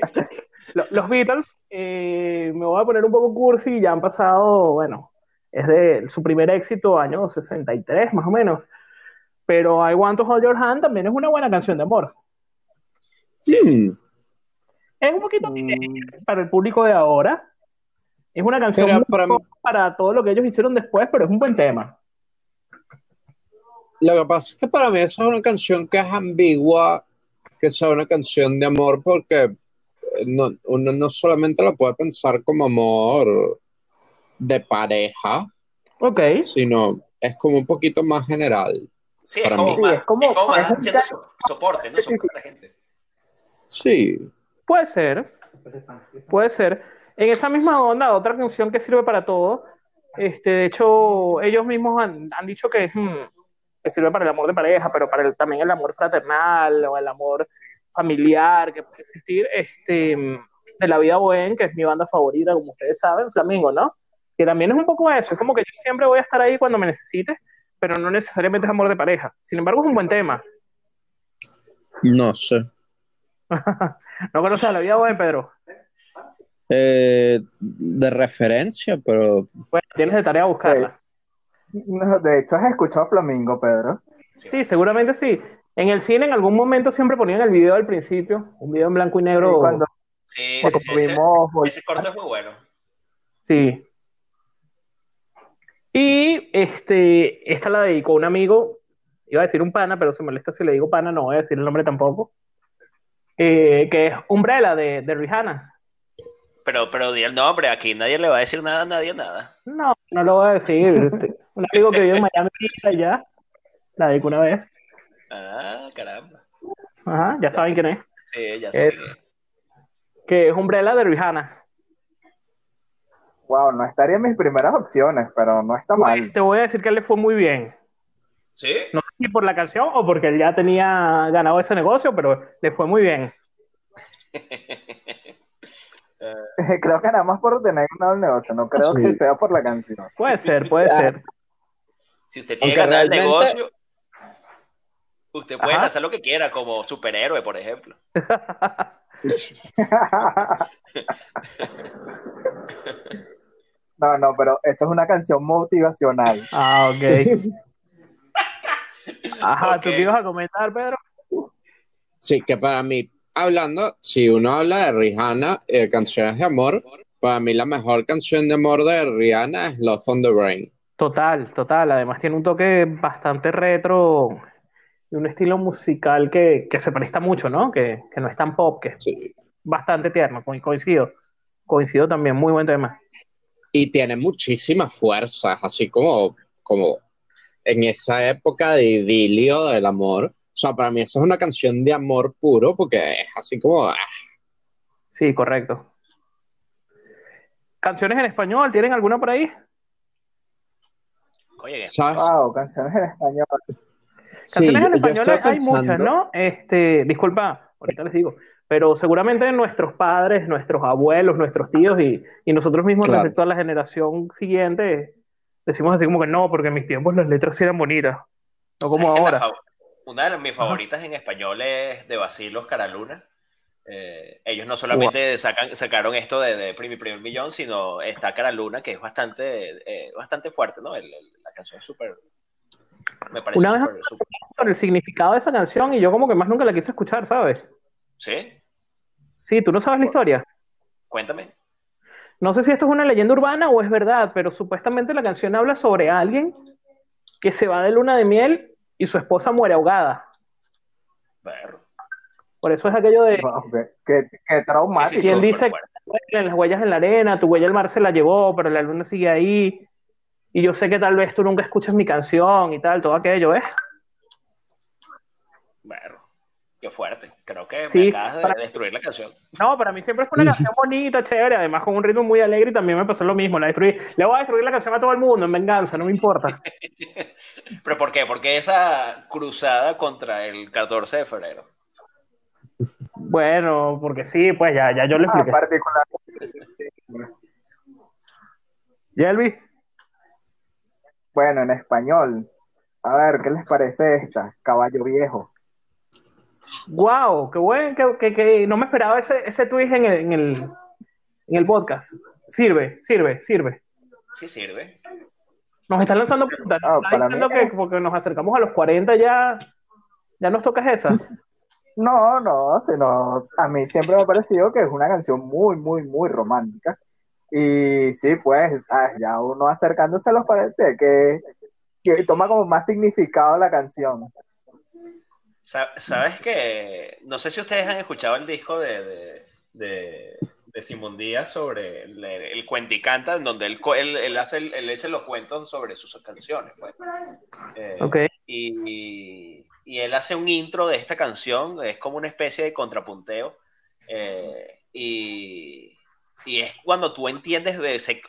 lo- los Beatles, eh, me voy a poner un poco cursi, ya han pasado, bueno, es de su primer éxito, año 63 más o menos. Pero I Want to Hold Your Hand también es una buena canción de amor. Mm, Es un poquito Mm, para el público de ahora. Es una canción muy para mí- para todo lo que ellos hicieron después, pero es un buen tema. Lo que pasa es que para mí esa es una canción que es ambigua, que sea una canción de amor, porque eh, no, uno no solamente la puede pensar como amor de pareja, Ok, sino es como un poquito más general. Sí, es Para como, mí. más, Sí, es como- es como más es so- soporte, ¿no? Soporte a la gente. Sí, puede ser, puede ser. En esa misma onda, otra canción que sirve para todo. Este, de hecho, ellos mismos han, han dicho que, hmm, que sirve para el amor de pareja, pero para el- también el amor fraternal o el amor familiar que puede existir. Este, de la vida Bohem, que es mi banda favorita, como ustedes saben, Flamingo, ¿no? Que también es un poco eso, es como que yo siempre voy a estar ahí cuando me necesites, pero no necesariamente es amor de pareja. Sin embargo, es un buen tema. no sé. ¿No conoces a la vida Bohem, Pedro? Eh, de referencia, pero Bueno, tienes de tarea buscarla. no, de hecho, has escuchado Flamingo, Pedro. Sí, seguramente sí. En el cine en algún momento siempre ponían el video al principio, un video en blanco y negro. Sí, cuando, Sí, cuando sí, sí, ese, ese corto es muy bueno. Sí. Y este, esta la dedicó un amigo, iba a decir un pana, pero se molesta si le digo pana, no voy a decir el nombre tampoco. Eh, que es Umbrella de, de Rihanna. Pero, pero di el nombre, aquí nadie le va a decir nada a nadie nada. No, no lo voy a decir. Un amigo que vive en Miami ya, la dedicó una vez. Ah, caramba. Ajá, ya saben quién es. Sí, ya. Es- Que es Umbrella de Rihanna. wow, no estaría en mis primeras opciones, pero no está mal. Pues, te voy a decir que le fue muy bien. ¿Sí? No sé si por la canción o porque él ya tenía ganado ese negocio, pero le fue muy bien. Creo que nada más por tener ganado el negocio, no creo Sí. que sea por la canción. Puede ser, puede ser. Si usted tiene ganado el realmente- negocio, usted puede Ajá. hacer lo que quiera, como superhéroe, por ejemplo. No, no, pero eso es una canción motivacional. Ah, ok. Ajá, ¿tú qué ibas a comentar, Pedro? Sí, que para mí, hablando, si uno habla de Rihanna, eh, canciones de amor, para mí la mejor canción de amor de Rihanna es Love on the Brain. Total, total. Además tiene un toque bastante retro y un estilo musical que, que se presta mucho, ¿no? Que, que no es tan pop, que es Sí. bastante tierno, co- coincido. Coincido también, muy buen tema. y tiene muchísima fuerza, es así como, como en esa época de idilio del amor. O sea, para mí eso es una canción de amor puro porque es así como, ah, Sí, correcto. ¿Canciones en español? ¿Tienen alguna por ahí? Oye, ¿sabes? Wow, canciones en español. Canciones Sí, en español hay muchas, ¿no? Este, disculpa, ahorita les digo, pero seguramente nuestros padres, nuestros abuelos, nuestros tíos y, y nosotros mismos Claro. respecto a la generación siguiente, decimos así como que no, porque en mis tiempos las letras eran bonitas, no como ¿sabes que la ahora. Una de mis favoritas en español es de Basilos Caraluna. Eh, ellos no solamente sacan, sacaron esto de, de Primi Primer Millón, sino está Caraluna, que es bastante, eh, bastante fuerte, ¿no? El- el- la canción es súper. Me parece Una vez- súper- Con el significado de esa canción y yo como que más nunca la quise escuchar, ¿sabes? ¿Sí? Sí, tú no sabes la historia. Cuéntame. No sé si esto es una leyenda urbana o es verdad, pero supuestamente la canción habla sobre alguien que se va de luna de miel y su esposa muere ahogada. Ver. Por eso es aquello de qué, qué- qué traumático. Sí, sí, ¿Quién súper dice fuerte. las huellas en la arena, tu huella el mar se la llevó, pero la luna sigue ahí. Y yo sé que tal vez tú nunca escuchas mi canción y tal, todo aquello, ¿eh? Ver. Qué fuerte. Creo que Sí, me acabas de para- destruir la canción. No, para mí siempre fue una canción bonita, chévere, además con un ritmo muy alegre y también me pasó lo mismo, la destruí. Le voy a destruir la canción a todo el mundo en venganza, no me importa. ¿Pero por qué? Porque esa cruzada contra el 14 de febrero. Bueno, porque sí, pues ya, ya yo le Ah, expliqué. particular. Yelvi, Bueno, en español. A ver, ¿qué les parece esta? Caballo viejo. Wow, qué bueno, que, que- que no me esperaba ese, ese twist en el, en el, en el podcast. Sirve, sirve, sirve. Sí sirve. Nos están lanzando. Ah, para diciendo mí- que porque nos acercamos a los 40 ya, ya nos toca esa. No, no, sino a mí siempre me ha parecido que es una canción muy, muy, muy romántica. Y sí, pues, ya uno acercándose a los 40, que, que toma como más significado la canción. Sa- ¿Sabes que No sé si ustedes han escuchado el disco de, de, de, de Simón Díaz sobre el, el cuenta y canta, en donde él, él, él hace el- él echa los cuentos sobre sus canciones. pues. Eh, Ok. y, y él hace un intro de esta canción, es como una especie de contrapunteo. eh, y, y es cuando tú entiendes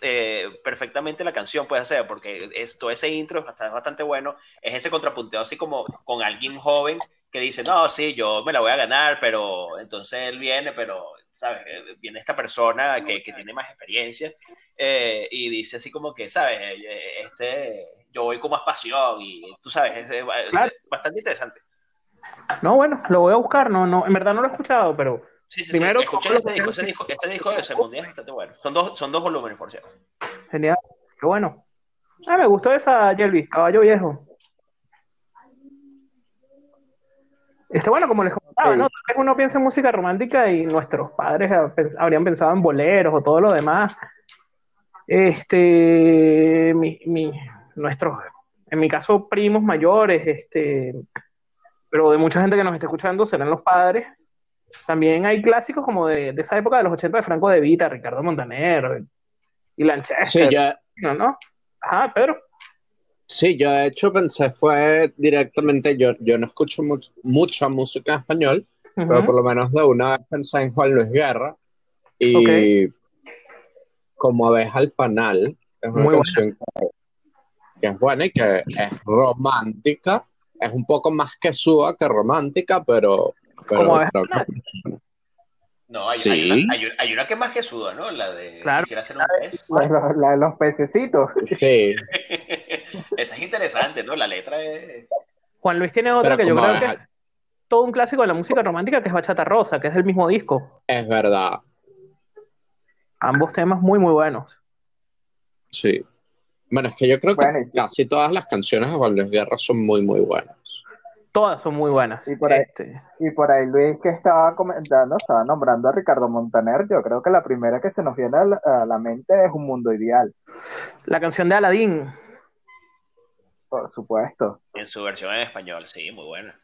eh, perfectamente la canción, puede ser, porque es, todo ese intro es bastante, bastante bueno. Es ese contrapunteo así como con alguien joven que dice, no, sí, yo me la voy a ganar, pero entonces él viene, pero, ¿sabes? Eh, Viene esta persona que, que tiene más experiencia eh, y dice así como que, ¿sabes? Eh, Este, yo voy con más pasión y tú sabes, es, es Claro. bastante interesante. No, bueno, lo voy a buscar, no, no, en verdad no lo he escuchado, pero Sí, sí, Primero, sí. Escuché ¿cómo este disco, este disco, este disco de Simón Díaz es bastante bueno. Son dos, son dos volúmenes, por cierto. genial. Qué bueno. Ah, me gustó esa, Yelvi, caballo viejo. Este, bueno, como les comentaba, ¿no? Tal vez uno piensa en música romántica y nuestros padres habrían pensado en boleros o todo lo demás. Este, mi, mi, nuestros, en mi caso, primos mayores, este, pero de mucha gente que nos está escuchando serán los padres. También hay clásicos como de, de esa época de los 80 de Franco De Vita, Ricardo Montaner y Lanchester, Sí, ¿no? ¿no? Ajá, Pedro. Sí, yo de hecho pensé fue directamente, yo, yo no escucho much- mucha música en español, pero por lo menos de una vez pensé en Juan Luis Guerra y como abeja al panal, es una Muy canción que, que es buena y que es romántica, es un poco más que suba que romántica, pero, pero Como abeja que- No, hay, Sí. hay, una, hay, una, hay una que es más que suda, ¿no? La de Claro. Quisiera hacer un pez. La, la- la de los pececitos. sí, Esa es interesante, ¿no? La letra es... Juan Luis tiene otra pero que yo creo que es todo un clásico de la música romántica, que es Bachata Rosa, que es del mismo disco. es verdad, Ambos temas muy, muy buenos. sí. Bueno, es que yo creo que Bueno, y sí. casi todas las canciones de Juan Luis Guerra son muy, muy buenas. Todas son muy buenas. Sí, por ahí. Este, Y por ahí Luis que estaba comentando, estaba nombrando a Ricardo Montaner. Yo creo que la primera que se nos viene a la, a la mente es Un Mundo Ideal, la canción de Aladdin. Por supuesto. En su versión en español, sí, muy buena.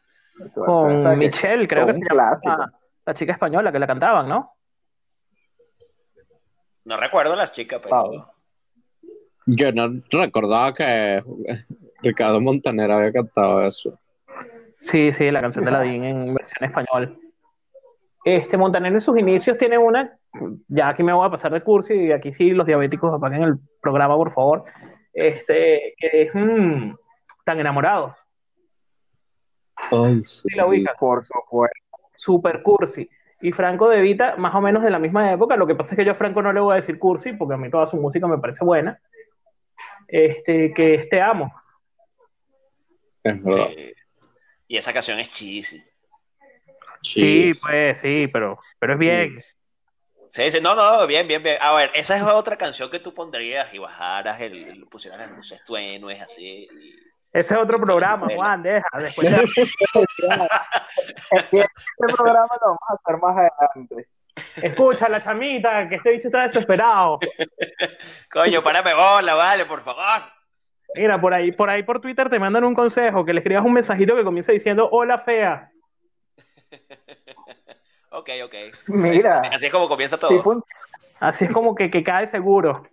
Con Michelle, creo con que se llama clásico. la, la chica española que la cantaban, ¿no? No recuerdo las chicas, pero. Pablo. Yo no recordaba que Ricardo Montaner había cantado eso. Sí, sí, la canción de Ladín en versión español. Este Montaner en sus inicios tiene una, ya aquí me voy a pasar de curso y aquí sí los diabéticos apaguen el programa, por favor. Este, que es mm, tan enamorados. Ay, sí. La ubicas. Por supuesto. Super cursi. Y Franco De Vita, más o menos de la misma época. Lo que pasa es que yo a Franco no le voy a decir cursi, porque a mí toda su música me parece buena. Este, que es Te Amo. Es verdad. Sí. Y esa canción es cheesy. Sí, pues sí, pero, pero es bien. Sí, sí, no, no, bien, bien, bien. A ver, esa es otra canción que tú pondrías y bajaras, el, el- pusieras las luces tuenues, así. y- Ese es otro programa, Bueno. Juan, deja. Después que este programa lo vamos a hacer más adelante. Escucha la chamita, que este bicho está desesperado. Coño, párame bola, vale, por favor. Mira, por ahí, por ahí por Twitter te mandan un consejo, que le escribas un mensajito que comience diciendo hola fea. Ok, ok. Mira, Así, así es como comienza todo. sí, Así es como que, que cae seguro.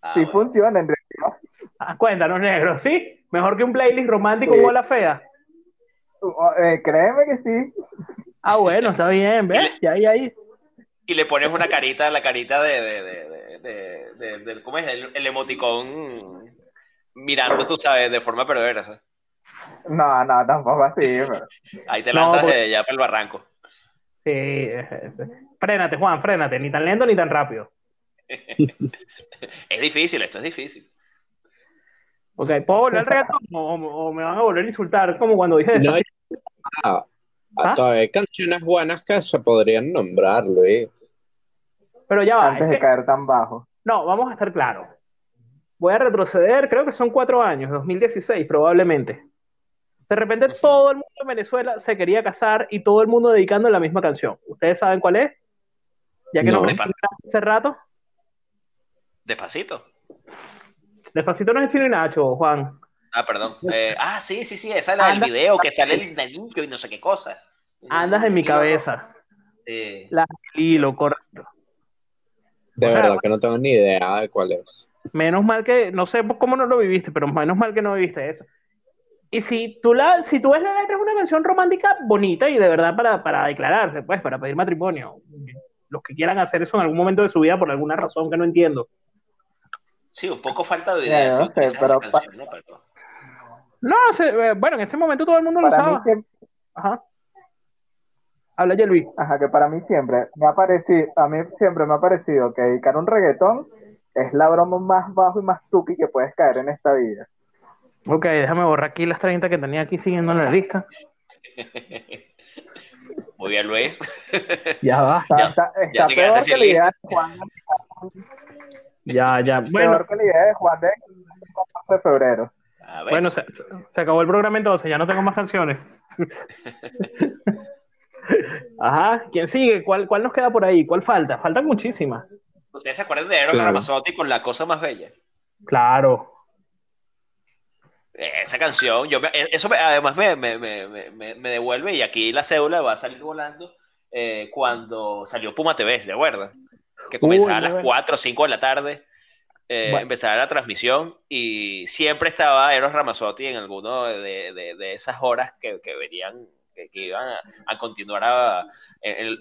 Ah, sí bueno. funciona en realidad. Ah, cuéntanos, negro, ¿sí? Mejor que un playlist romántico Sí. un hola fea. Eh, créeme que sí. Ah, bueno, está bien, ¿ves? Ya, ya, ya. Y le pones una carita, la carita de, de, de, de, de- de- de- ¿cómo es? El, el emoticón mirando, tú sabes, de forma perversa. ¿sabes? No, no, tampoco así. pero- Ahí te No, lanzas porque- de ya para el barranco. Sí, es- es- frénate, Juan, frénate, ni tan lento ni tan rápido. Es difícil, esto es difícil. Ok, ¿puedo volver al reggaetón o, o me van a volver a insultar? Como cuando dije No, ah, ¿Ah? todavía hay canciones buenas que se podrían nombrar, Luis. Pero ya va, Antes es de que- caer tan bajo. no, vamos a estar claros. Voy a retroceder, creo que son cuatro años, 2016 probablemente. De repente todo el mundo en Venezuela se quería casar y todo el mundo dedicando la misma canción. ¿Ustedes saben cuál es? Ya que No. nos hace rato. Despacito. Despacito no es Chino y Nacho, Juan. Ah, perdón. Eh, ah, sí, sí, sí, esa es la del video que sale el limpio y no sé qué cosa. Andas en mi cabeza. Sí. La hilo, correcto. De O sea, verdad que no tengo ni idea de cuál es. Menos mal que, no sé cómo no lo viviste, pero menos mal que no viviste eso. Y si tú, la, si tú ves la letra, es una canción romántica bonita y de verdad para, para declararse, pues, para pedir matrimonio. Los que quieran hacer eso en algún momento de su vida por alguna razón que no entiendo. Sí, un poco falta de Ya, ideas. no sé, pero canción, ¿no? Pero- No, se- eh, bueno, en ese momento todo el mundo lo Para usaba. siempre, Ajá. Habla, Yelvi. ajá, que para mí siempre me ha parecido, a mí siempre me ha parecido que dedicar un reggaetón es la broma más bajo y más tuki que puedes caer en esta vida. Ok, déjame borrar aquí las 30 que tenía aquí siguiendo en la lista. Muy bien, Luis. Ya va. Está, Ya- está- ya está peor que la idea de Juan, Ya, ya. Bueno, peor que la idea de Juan de 14 de febrero. A ver. bueno, se, se acabó el programa entonces, ya no tengo más canciones. Ajá, ¿quién sigue? ¿Cuál, ¿Cuál nos queda por ahí? ¿Cuál falta? Faltan muchísimas. ¿Ustedes se acuerdan de Eros Claro. Ramazzotti con La Cosa Más Bella? Claro. Esa canción, yo me- eso me- además me, me, me, me, me devuelve y aquí la cédula va a salir volando eh, cuando salió Puma TV, ¿de acuerdo? Que comenzaba Uy, a las bueno. 4 o 5 de la tarde, eh, Bueno. empezaba la transmisión y siempre estaba Eros Ramazzotti en alguno de, de, de esas horas que, que venían, que, que iban a, a continuar a-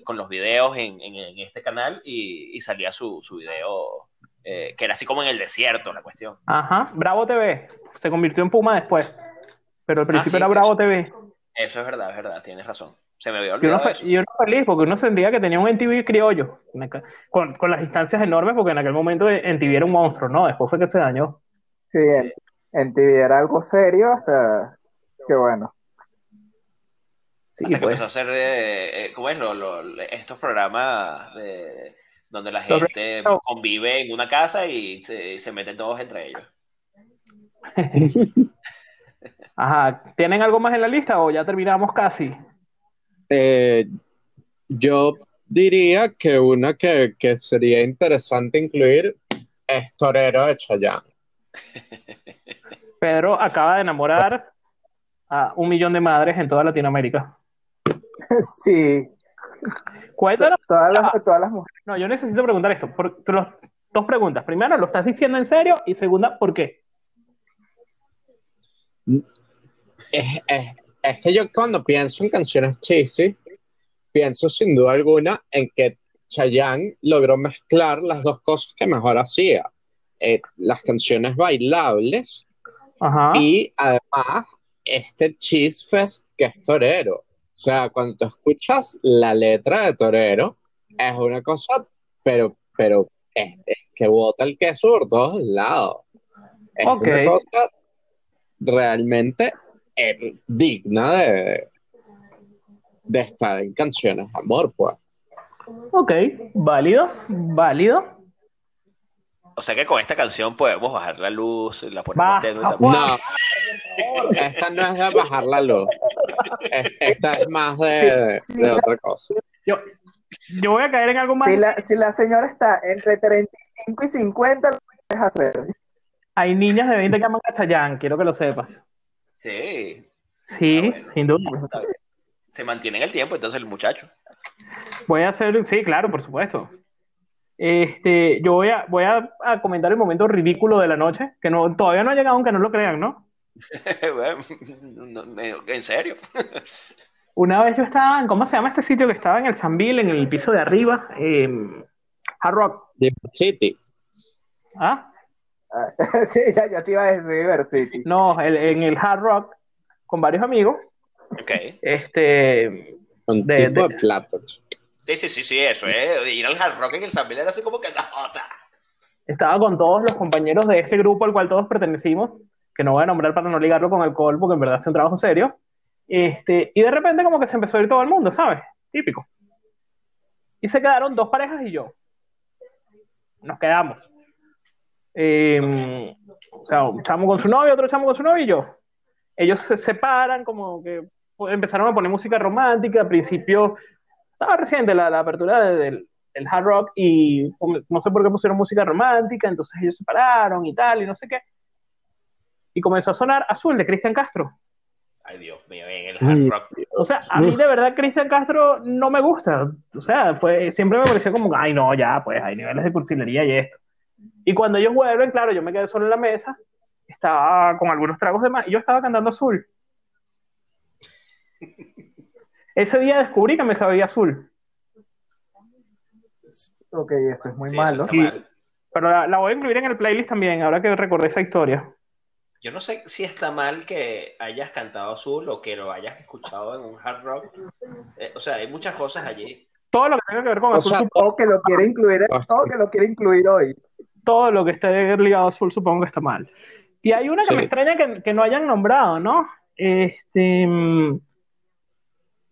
con los videos en, en- en este canal y, y salía su, su video, eh, que era así como en el desierto la cuestión. Ajá, Bravo TV. Se convirtió en Puma después. Pero al principio sí, era sí, Bravo eso. TV. Eso es verdad, es verdad, tienes razón. Se me había Y uno, olvidado fe- eso. y uno feliz porque uno sentía que tenía un NTV criollo. Con, con las instancias enormes, porque en aquel momento NTV era un monstruo, ¿no? Después fue que se dañó. Sí, en, en TV era algo serio hasta que bueno. Sí, Hasta que pues. empezó a hacer, eh, eh, ¿cómo es? Lo- lo- estos programas de- donde la gente convive en una casa y se, se meten todos entre ellos. Ajá, ¿tienen algo más en la lista o ya terminamos casi? Eh, yo diría que una que, que sería interesante incluir es Torero de Chayanne. Pedro acaba de enamorar a un millón de madres en toda Latinoamérica. Sí, Cuéntanos. Todas las, todas las mujeres. No, yo necesito preguntar esto. Por, los- dos preguntas. Primero, ¿lo estás diciendo en serio? Y segunda, ¿por qué? Es, es- es que yo cuando pienso en canciones cheesy, pienso sin duda alguna en que Chayanne logró mezclar las dos cosas que mejor hacía. Eh, las canciones bailables Ajá. y además este cheese fest que es torero. O sea, cuando tú escuchas la letra de torero, es una cosa, pero, pero es, es que bota el queso por todos lados. Es Ok. una cosa realmente eh, digna de, de estar en canciones de amor, pues. Ok, válido, válido. O sea que con esta canción podemos bajar la luz, la ponemos Basta, tenue también. Juan. No, esta no es de bajar la luz. Es- esta es más de, Sí, de sí. otra cosa. Yo, yo voy a caer en algo más. Si la, si la señora está entre 35 y 50, lo puedes hacer. Hay niñas de 20 que aman a Chayanne, quiero que lo sepas. Sí, Sí, bueno. sin duda. Se mantiene en el tiempo entonces el muchacho. Voy a hacer, sí, claro, por supuesto. Este, yo voy a, voy a, a comentar el momento ridículo de la noche, que no, todavía no ha llegado, aunque no lo crean, ¿no? Bueno, no, no, en serio. Una vez yo estaba, en- ¿cómo se llama este sitio que estaba en el Sanville, en el piso de arriba? Eh, Hard Rock. City. ¿Ah? Ah, Sí, ya, ya te iba a decir Diversity. No, el- en el Hard Rock, con varios amigos. Ok. Este, De- tipo de- de platos. Sí, sí, sí, sí, eso es. Ir al hard rock en el San Miguel era así como que no, o sea, estaba con todos los compañeros de este grupo al cual todos pertenecimos, que no voy a nombrar para no ligarlo con alcohol, porque en verdad es un trabajo serio. Este, y de repente como que se empezó a ir todo el mundo, ¿sabes? Típico. Y se quedaron dos parejas y yo. Nos quedamos. Eh, o sea, un chamo con su novio, otro chamo con su novio y yo. Ellos se separan, como que empezaron a poner música romántica. Al principio, estaba reciente la, la apertura de- del, del hard rock y no sé por qué pusieron música romántica, entonces ellos se pararon y tal, y no sé qué. Y comenzó a sonar Azul de Cristian Castro. ay Dios mío, en el hard rock. O sea, a mí de verdad Cristian Castro no me gusta. O sea, fue, siempre me pareció como, ay no, ya, pues hay niveles de cursilería y esto. Y cuando ellos vuelven, claro, yo me quedé solo en la mesa, estaba con algunos tragos de más, y yo estaba cantando azul. Ese día descubrí que me sabía azul, Ok, eso es muy Sí, malo. eso está mal. pero la, la voy a incluir en el playlist también, ahora que recordé esa historia. Yo no sé si está mal que hayas cantado azul o que lo hayas escuchado en un hard rock. Eh, o sea, hay muchas cosas allí. Todo lo que tenga que ver con O azul, sea, Todo que lo quiere incluir, todo que lo quiere incluir hoy. Todo lo que esté ligado a azul, supongo que está mal. Y hay una que Sí. me extraña que, que no hayan nombrado, ¿no? Este, mm,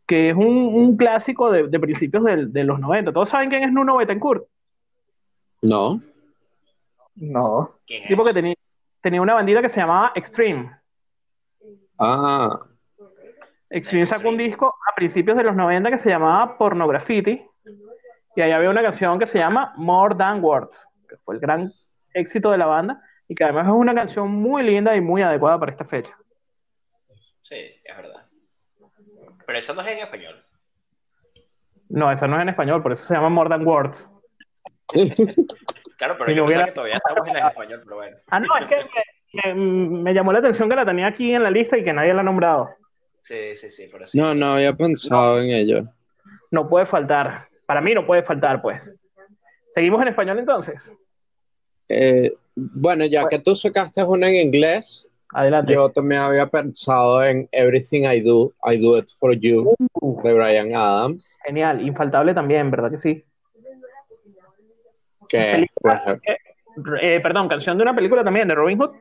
que es un, un clásico de, de principios del- de, los 90. ¿Todos saben quién es Nuno Betancourt? No. No. ¿Quién es? Tipo que tenía, tenía una bandita que se llamaba Extreme. Ah, Extreme sacó un disco a principios de los 90 que se llamaba Pornografity. Y ahí había una canción que se llama More Than Words, que fue el gran éxito de la banda y que además es una canción muy linda y muy adecuada para esta fecha. Sí, es verdad. Pero eso no es en español. No, esa no es en español, por eso se llama More Than Words. Claro, pero Si yo no hubiera- que todavía estamos en español, pero bueno. Ah, no, es que me, me- me llamó la atención que la tenía aquí en la lista y que nadie la ha nombrado. Sí, sí, sí, pero sí. no, no había pensado en ello. No puede faltar. Para mí no puede faltar, pues. ¿Seguimos en español entonces? Eh, bueno, ya que tú sacaste una en inglés, Adelante. yo también había pensado en Everything I Do, I Do It For You, Uh, de Brian Adams, genial, infaltable también, ¿verdad que sí? que pues, Eh, perdón, canción de una película también, de Robin Hood.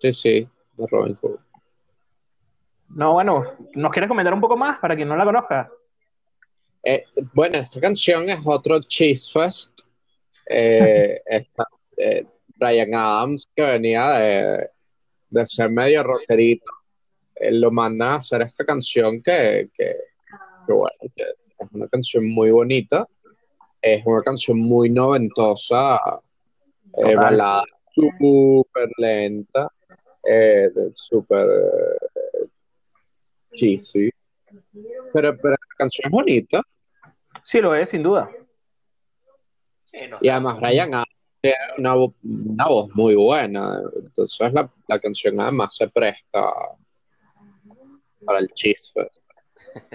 sí, sí, de Robin Hood. No, bueno, ¿nos quieres comentar un poco más para quien no la conozca? Eh, bueno, esta canción es otro Cheese Fest. Eh, esta, eh, Brian Adams, que venía de, de ser medio rockerito, eh, lo mandan a hacer esta canción que, que, que, bueno, que es una canción muy bonita. Es una canción muy noventosa, eh, balada súper lenta, eh, súper eh, cheesy. Pero, pero la canción es bonita. Sí, lo es, sin duda. Sí, no Y además Brian Adams tiene una, una voz muy buena, entonces la, la canción además se presta para el chisme.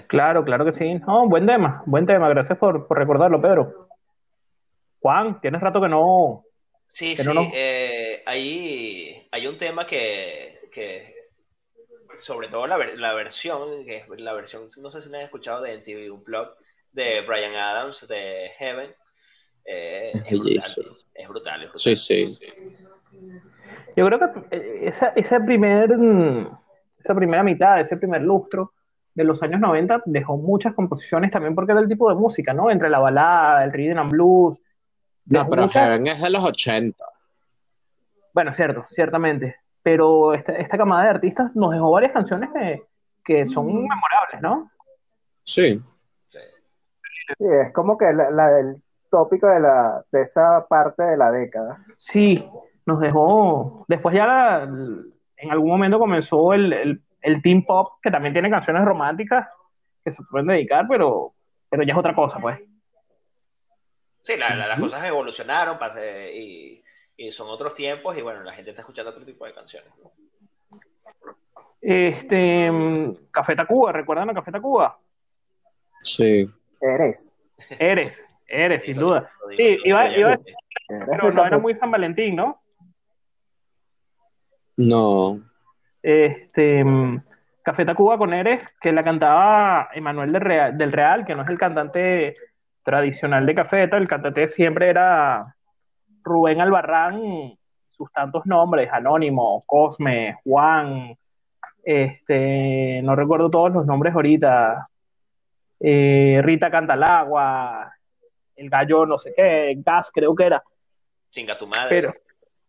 Claro, claro que sí. No, buen tema, buen tema. Gracias por, por recordarlo, Pedro. Juan, tienes rato que no. Sí, Que sí, no, no. eh, hay, hay un tema que, que sobre todo la, ver- la versión, que es la versión, no sé si la han escuchado de MTV Unplugged, de Brian Adams, de Heaven, eh, Es es brutal, es brutal, es brutal. Sí, sí. Yo creo que eh, esa, esa, primer, mm, esa primera mitad, ese primer lustro de los años 90 dejó muchas composiciones también porque era el tipo de música, ¿no? Entre la balada, el rhythm and blues. No, pero muchas- Heaven es de los 80. Bueno, cierto, ciertamente. Pero esta, esta camada de artistas nos dejó varias canciones que, que son memorables, ¿no? Sí. Sí. Sí, es como que la, la- el tópico de, la, de esa parte de la década. Sí, nos dejó. Después ya la- en algún momento comenzó el, el, el Teen Pop, que también tiene canciones románticas que se pueden dedicar, pero, pero ya es otra cosa, pues. Sí, la- la- las cosas evolucionaron pase- y, y son otros tiempos y bueno, la gente está escuchando otro tipo de canciones. ¿no? Este, mm, Café Tacuba, ¿recuerdan a Café Tacuba? Sí. Eres. Eres, eres, sin duda. Sí, iba, iba a decir, pero no era muy San Valentín, ¿no? No. Este, mm, Café Tacuba con Eres, que la cantaba Emanuel del Real, del Real, que no es el cantante tradicional de Cafeta, el cantante siempre era Rubén Albarrán, sus tantos nombres, Anónimo, Cosme, Juan, este, no recuerdo todos los nombres ahorita, eh, Rita Cantalagua, el gallo no sé qué, Gas creo que era, Chinga tu madre. pero...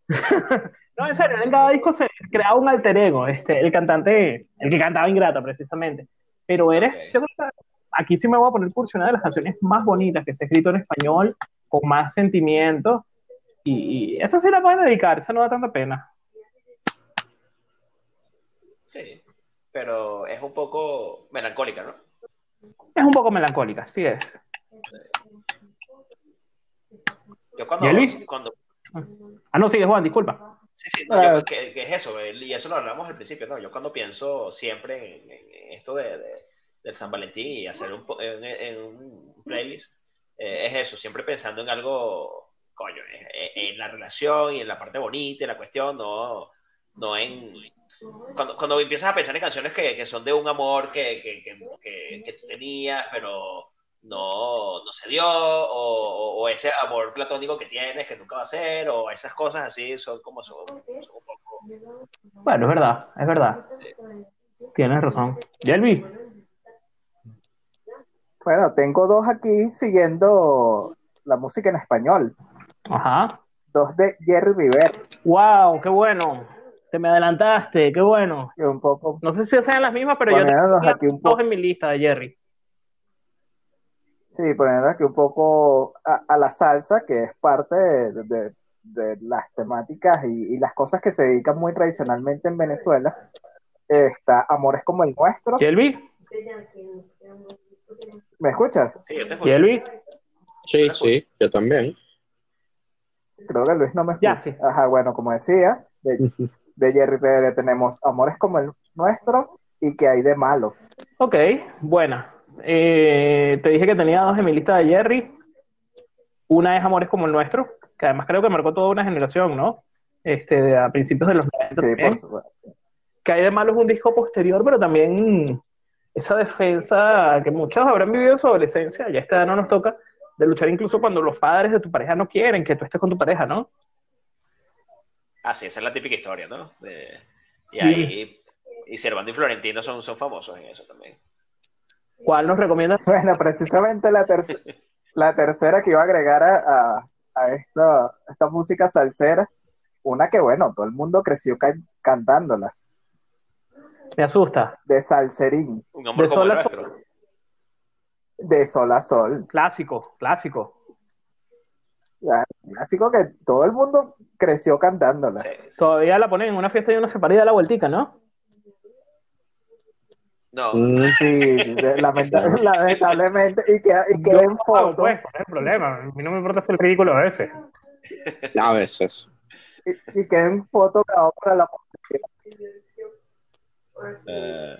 no, en serio, en cada disco se creaba un alter ego, este, el cantante, el que cantaba Ingrata precisamente, pero eres, Ok. yo creo que aquí sí me voy a poner por una de las canciones más bonitas que se ha escrito en español, con más sentimiento, y, y esa sí la pueden dedicar, esa no da tanta pena. Sí, pero es un poco melancólica, ¿no? Es un poco melancólica, sí es. Yo cuando, ¿Y Luis? cuando Ah, no, sigue Juan, disculpa. Sí, sí, no, yo- que, que es eso, el- y eso lo hablamos al principio, ¿no? Yo cuando pienso siempre en, en esto de, de- del San Valentín y hacer un, en, en un playlist, eh, es eso, siempre pensando en algo, coño, en, en la relación y en la parte bonita y la cuestión, no, no en... Cuando, cuando empiezas a pensar en canciones que, que son de un amor que, que, que, que- que tú tenías, pero no, no se dio, o, o- o ese amor platónico que tienes que nunca va a ser, o esas cosas así son como son, son un poco... Bueno, es verdad, es verdad. Tienes razón. Yelvi, Bueno, tengo dos aquí siguiendo la música en español. ajá. Dos de Jerry Rivera, Wow, qué bueno. Te me adelantaste, qué bueno. que un poco No sé si sean las mismas, pero yo tengo aquí un dos poco. en mi lista de Jerry. Sí, poniendo aquí un poco a, a la salsa, que es parte de, de- de las temáticas y, y las cosas que se dedican muy tradicionalmente en Venezuela. Está Amores como el nuestro. Yelvi, ¿Me escuchas? Sí, yo te escucho. Yelvi, Sí, sí, yo también. Creo que Luis no me escucha. Ya, sí. Ajá, bueno, como decía, de, de Jerry Rivera tenemos Amores como el nuestro y que hay de malo. ok, buena. Eh, te dije que tenía dos en mi lista de Jerry. Una es Amores como el nuestro, que además creo que marcó toda una generación, ¿no? Este, de- a principios de los 90 Sí, también. por supuesto. que hay de malo es un disco posterior, pero también esa defensa que muchos habrán vivido en su adolescencia, ya esta edad no nos toca, de luchar incluso cuando los padres de tu pareja no quieren que tú estés con tu pareja, ¿no? Ah, sí, esa es la típica historia, ¿no? De- y Sí. ahí, y Servando y Florentino son, son famosos en eso también. ¿Cuál nos recomiendas? Bueno, precisamente la, terc- la tercera que iba a agregar a, a- a esta, esta música salsera, una que, bueno, todo el mundo creció ca- cantándola, Me asusta. de Salserín, Un amor De como el sol a nuestro. de Sol a Sol. Clásico, clásico. Ya, Clásico que todo el mundo creció cantándola. Sí, sí. Todavía la ponen en una fiesta y uno se para y da la vueltica, ¿no? No, Sí, lamentablemente. Y queda, y queda en Yo, foto. pues, no hay problema. A mí no me importa hacer el ridículo a veces. a veces. Y, y queda en foto grabado para la Eh,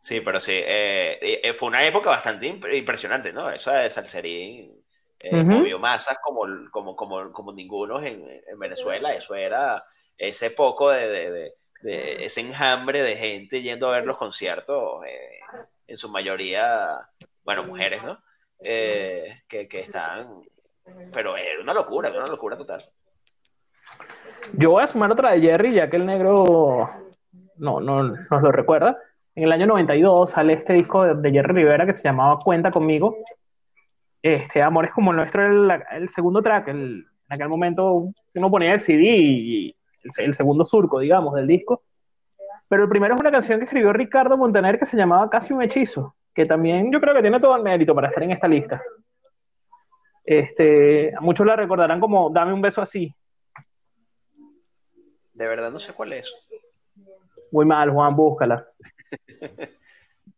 sí, pero sí. eh, eh, fue una época bastante imp- impresionante, ¿no? Eso de Salserín eh, Ujú. movió masas como, como, como, como ninguno en, en Venezuela. Eso era ese poco de, de- de- de ese enjambre de gente yendo a ver los conciertos, eh, en su mayoría, bueno, mujeres, ¿no? Eh, que, que estaban. Pero era una locura, era una locura total. Yo voy a sumar otra de Jerry, ya que el negro no, no nos lo recuerda. En el año 92 sale este disco de, Jerry Rivera que se llamaba Cuenta conmigo. Este, Amores como el nuestro el, el segundo track. el- en aquel momento uno ponía el CD y el, segundo surco, digamos, del disco. Pero el primero es una canción que escribió Ricardo Montaner que se llamaba Casi un hechizo, que también yo creo que tiene todo el mérito para estar en esta lista. Este, muchos la recordarán como Dame un beso así, De verdad no sé cuál es. Muy mal, Juan, búscala.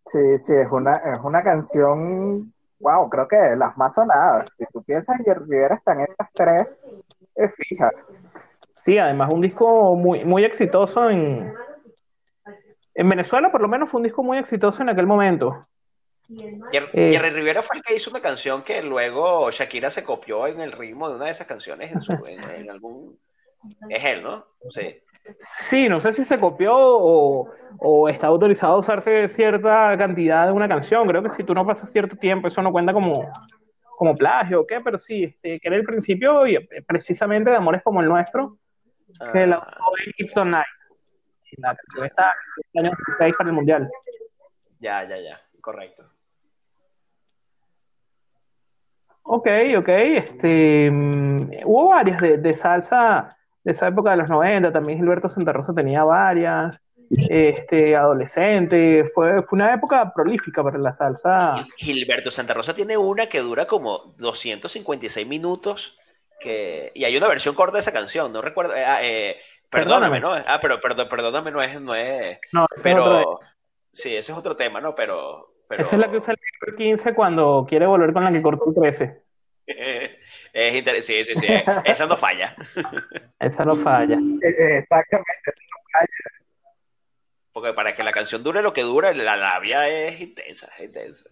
Sí, sí, es una, es una canción, wow, creo que de las más sonadas. Si tú piensas que Rivera están estas tres, es fija. Sí, además un disco muy, muy exitoso en, en Venezuela, por lo menos fue un disco muy exitoso en aquel momento. Eh. Jerry Rivera fue el que hizo una canción que luego Shakira se copió en el ritmo de una de esas canciones en, su, en, en algún... Es él, ¿no? Sí. Sí, no sé si se copió o, o está autorizado a usarse cierta cantidad de una canción. Creo que si tú no pasas cierto tiempo, eso no cuenta como, como plagio o qué, pero sí, este, que era el principio y eh, precisamente de Amores como el nuestro, que la Ah, usó en Gibson Night. La canción está en el año 16 para el Mundial. ya, ya, ya. Correcto. Ok, ok. Este, mm, hubo varias de, de salsa de esa época de los 90. También Gilberto Santa Rosa tenía varias. Este, adolescente. Fue, fue una época prolífica para la salsa. Gil- Gilberto Santa Rosa tiene una que dura como 256 minutos. Que... Y hay una versión corta de esa canción, no recuerdo. eh, ah, eh, perdóname, Perdóname. ¿no? Ah, pero perdón, perdóname, no es, no es. No, esa es Pero sí, ese es otro tema, ¿no? Pero. pero... esa es la que usa el Víctor 15 cuando quiere volver con la que cortó el 13. es inter- Sí, sí, sí. Esa no falla. Esa no falla. Eh, Exactamente. Porque para que la canción dure lo que dura, la labia es intensa, es intensa.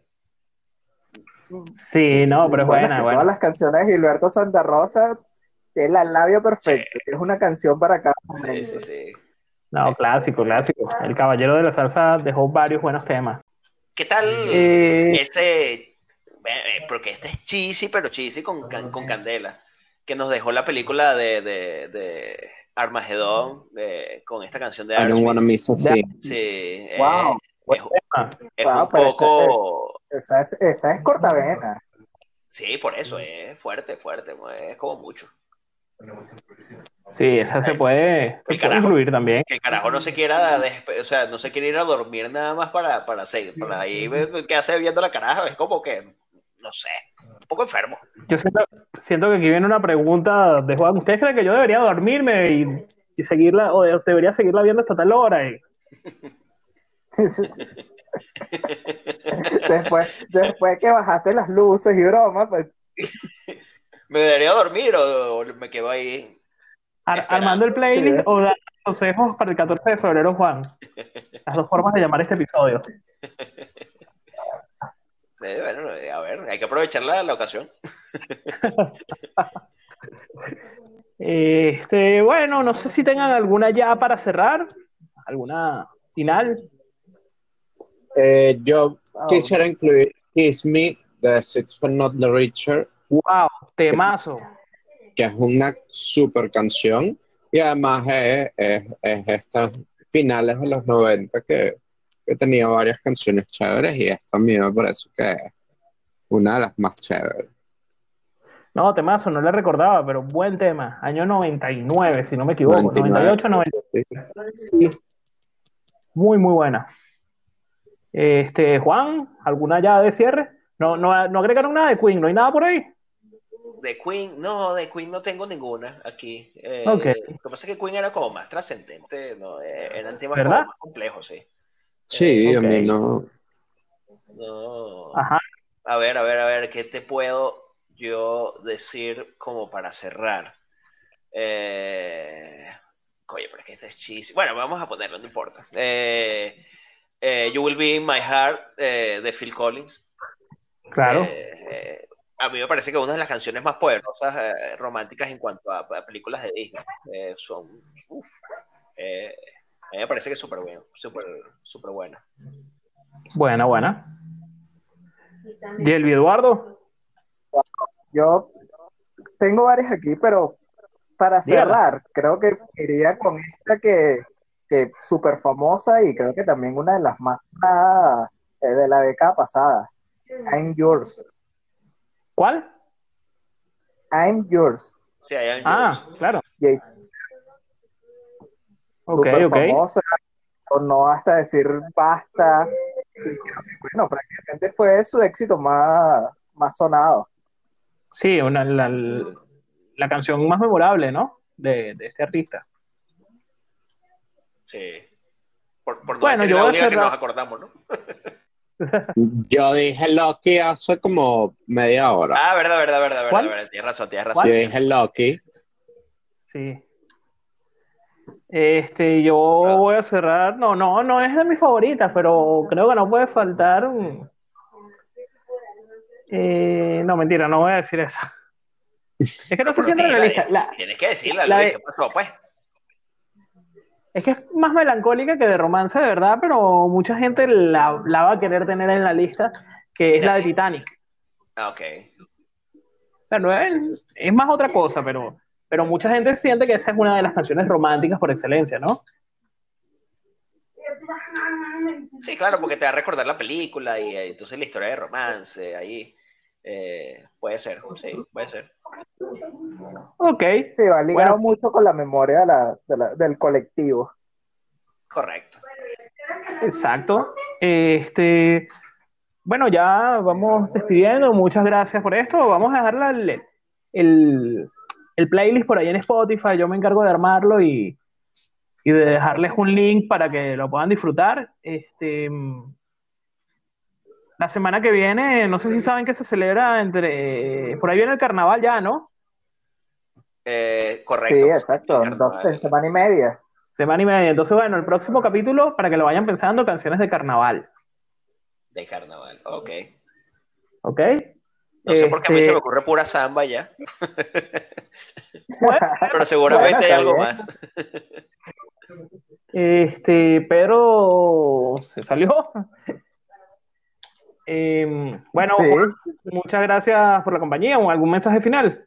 Sí, no, pero es Bueno, buena. Todas las canciones de Gilberto Santa Rosa tienen el labio perfecto. Es una canción para cada Sí, momento. sí, sí. No, clásico, clásico. El Caballero de la Salsa dejó varios buenos temas. ¿Qué tal Eh, ese? eh, Porque este es cheesy, pero cheesy con, can- con candela. Que nos dejó la película de, de, de Armagedón con esta canción de I don't Aerosmith. wanna miss a thing. Sí, eh, Wow. buen es, tema. es un poco. Esa es, esa es cortavena. Sí, por eso, es fuerte, fuerte, es como mucho. Sí, esa se puede, se puede carajo. incluir también. Que el carajo no se quiera, o sea, no se quiere ir a dormir nada más para, para, seguir, para ahí qué hace viendo la caraja, es como que, no sé, un poco enfermo. Yo siento, siento que aquí viene una pregunta de Juan. ¿Ustedes creen que yo debería dormirme y, y seguirla, o debería seguirla viendo hasta tal hora? Y- después, después que bajaste las luces y bromas, pues ¿Me debería dormir o, o me quedo ahí? Ar- armando el playlist Sí. o dar consejos para el 14 de febrero, Juan. Las dos formas de llamar este episodio. Sí, bueno, a ver, hay que aprovechar la, la ocasión. Este, bueno, no sé si tengan alguna ya para cerrar, alguna final. Eh, yo quisiera incluir Kiss Me de Six But Not the Richer, Wow, temazo. que es una super canción y además es, es, es estas finales de los 90 que, que tenía varias canciones chéveres y esta a mí me parece que es una de las más chéveres. No, temazo, no le recordaba, pero buen tema. Año 99, si no me equivoco. 99. 98, 99. Sí. Muy, muy buena. Este, Juan, ¿alguna ya de cierre? No, no, no agregaron nada de Queen, no hay nada por ahí. De Queen, no, de Queen no tengo ninguna aquí. Eh, Ok. Lo que pasa es que Queen era como más trascendente, ¿no? Eh, eran temas ¿Verdad? como más complejos, sí. Sí, a mí no. No. Ajá. A ver, a ver, a ver, ¿qué te puedo yo decir como para cerrar? Eh... Oye, pero es que este es cheesy. Bueno, vamos a ponerlo, no importa. Eh, eh, you Will Be in My Heart eh, de Phil Collins. Claro. Eh, eh, a mí me parece que una de las canciones más poderosas eh, románticas en cuanto a, a películas de Disney. Eh, son. uf, eh, a mí me parece que es súper bueno, súper, súper buena. Buena, buena. ¿Y el Eduardo? Yo tengo varias aquí, pero para Dígala. cerrar, creo que iría con esta que, que súper famosa y creo que también una de las más sonadas, eh, de la década pasada. I'm yours. ¿Cuál? I'm yours. Sí, I Am Ah, Yours. claro. Jason, Ok, súper ok. famosa, o no hasta decir basta. Y creo que, bueno, prácticamente fue su éxito más, más sonado. Sí, una, la, la canción más memorable, ¿no? De, de este artista. Sí. Por, por no Bueno, decir yo la voy a única que cerrar- nos acordamos, ¿no? Yo dije Loki hace como media hora. Ah, verdad, verdad, verdad, verdad, ¿Cuál? verdad. Tienes razón, tienes razón. Yo dije Loki. Sí. Este, yo voy a cerrar. No, no, no es de mis favoritas, pero creo que no puede faltar. un- Eh, no, mentira, no voy a decir eso. Es que no sé Pero si entra en la lista. La- Tienes que decirla, la Luis, de- ¿qué pasó, pues? Es que es más melancólica que de romance, de verdad, pero mucha gente la, la va a querer tener en la lista, que es la de. Titanic. Ah, ok. O sea, no es, es más otra cosa, pero, pero mucha gente siente que esa es una de las canciones románticas por excelencia, ¿no? Sí, claro, porque te va a recordar la película y, eh, entonces la historia de romance ahí. eh, puede ser, sí, puede ser. Ok, Sí, va ligado Bueno. mucho con la memoria de la- de la- del colectivo. Correcto. exacto. Este, bueno, ya vamos despidiendo. Muchas gracias por esto. Vamos a dejarle el, el, el playlist por ahí en Spotify. Yo me encargo de armarlo y, y de dejarles un link para que lo puedan disfrutar. Este, la semana que viene, no sé si saben que se celebra entre. Por ahí viene el carnaval ya, ¿no? Eh, correcto. Sí, exacto. El Dos, carnaval. en semana y media. Semana y media. Entonces, bueno, el próximo capítulo, para que lo vayan pensando, canciones de carnaval. De carnaval, ok. ¿Ok? No sé por qué a mí se me Este, ocurre pura samba ya, puede ser. pero seguramente Bueno, hay algo bien. más. Este, Pedro se salió. Em, bueno, Sí. muchas gracias por la compañía. ¿Algún mensaje final?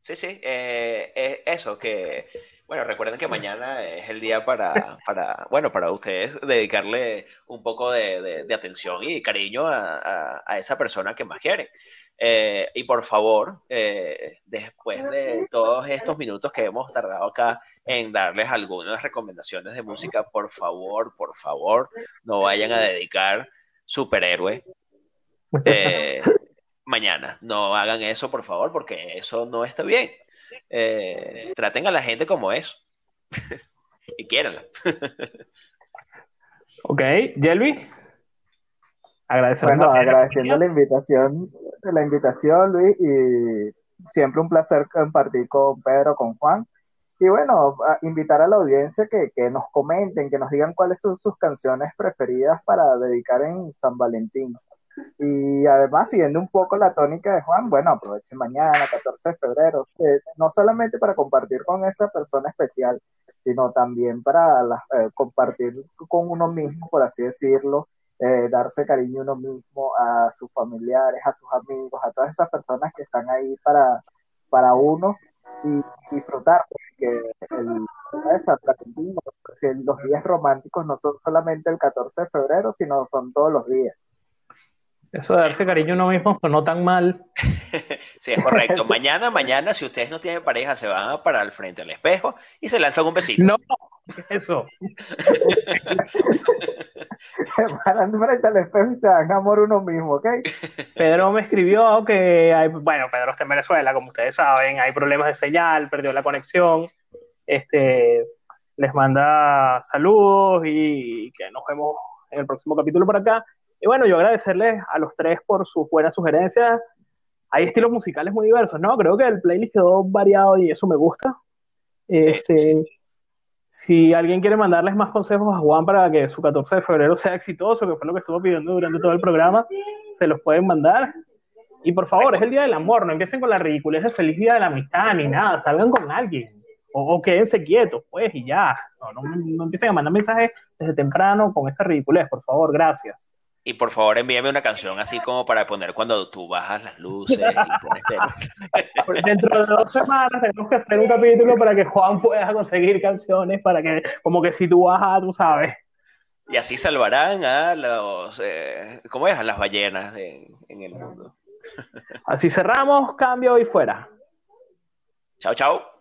Sí, sí, eh, eh, eso, que, bueno, recuerden que mañana es el día para, para bueno, para ustedes dedicarle un poco de, de- de atención y cariño a, a- a esa persona que más quieren. Eh, y por favor, eh, después de todos estos minutos que hemos tardado acá en darles algunas recomendaciones de música, por favor, por favor, no vayan a dedicar superhéroe eh, mañana. No hagan eso, por favor, porque eso no está bien. Eh, traten a la gente como es. y quiéranla. Ok, Jelby. Agradecer Bueno, agradeciendo la invitación, la invitación, Luis, y siempre un placer compartir con Pedro, con Juan. Y bueno, a- invitar a la audiencia que, que nos comenten, que nos digan cuáles son sus canciones preferidas para dedicar en San Valentín. Y además, siguiendo un poco la tónica de Juan, bueno, aprovechen mañana, 14 de febrero, eh, no solamente para compartir con esa persona especial, sino también para la- eh, compartir con uno mismo, por así decirlo, eh, darse cariño uno mismo a sus familiares, a sus amigos, a todas esas personas que están ahí para, para uno y disfrutar, porque el, si los días románticos no son solamente el 14 de febrero, sino son todos los días. Eso de darse cariño uno mismo, pues no tan mal. Sí, es correcto. Mañana, mañana, si ustedes no tienen pareja, se van a parar al frente al espejo y se lanzan un besito. No, eso. Parando frente al espejo y se dan amor uno mismo, ¿ok? Pedro me escribió que hay, bueno, Pedro está en Venezuela, como ustedes saben, hay problemas de señal, perdió la conexión. Este, les manda saludos y que nos vemos en el próximo capítulo por acá. Y bueno, yo agradecerles a los tres por sus buenas sugerencias. Hay estilos musicales muy diversos, ¿no? Creo que el playlist quedó variado y eso me gusta. Este, Si alguien quiere mandarles más consejos a Juan para que su 14 de febrero sea exitoso, que fue lo que estuvo pidiendo durante todo el programa, se los pueden mandar. Y por favor, es el día del amor, no empiecen con la ridiculez de feliz día de la amistad ni nada, salgan con alguien. O, o quédense quietos, pues, y ya. No, no, no empiecen a mandar mensajes desde temprano con esa ridiculez, por favor, gracias. Y por favor, envíame una canción así como para poner cuando tú bajas las luces y pones temas. Dentro de dos semanas tenemos que hacer un capítulo para que Juan pueda conseguir canciones, para que, como que si tú bajas, tú sabes. Y así salvarán a los, eh, ¿cómo es? A las ballenas de- en el mundo. Así cerramos, cambio y fuera. Chao, chao.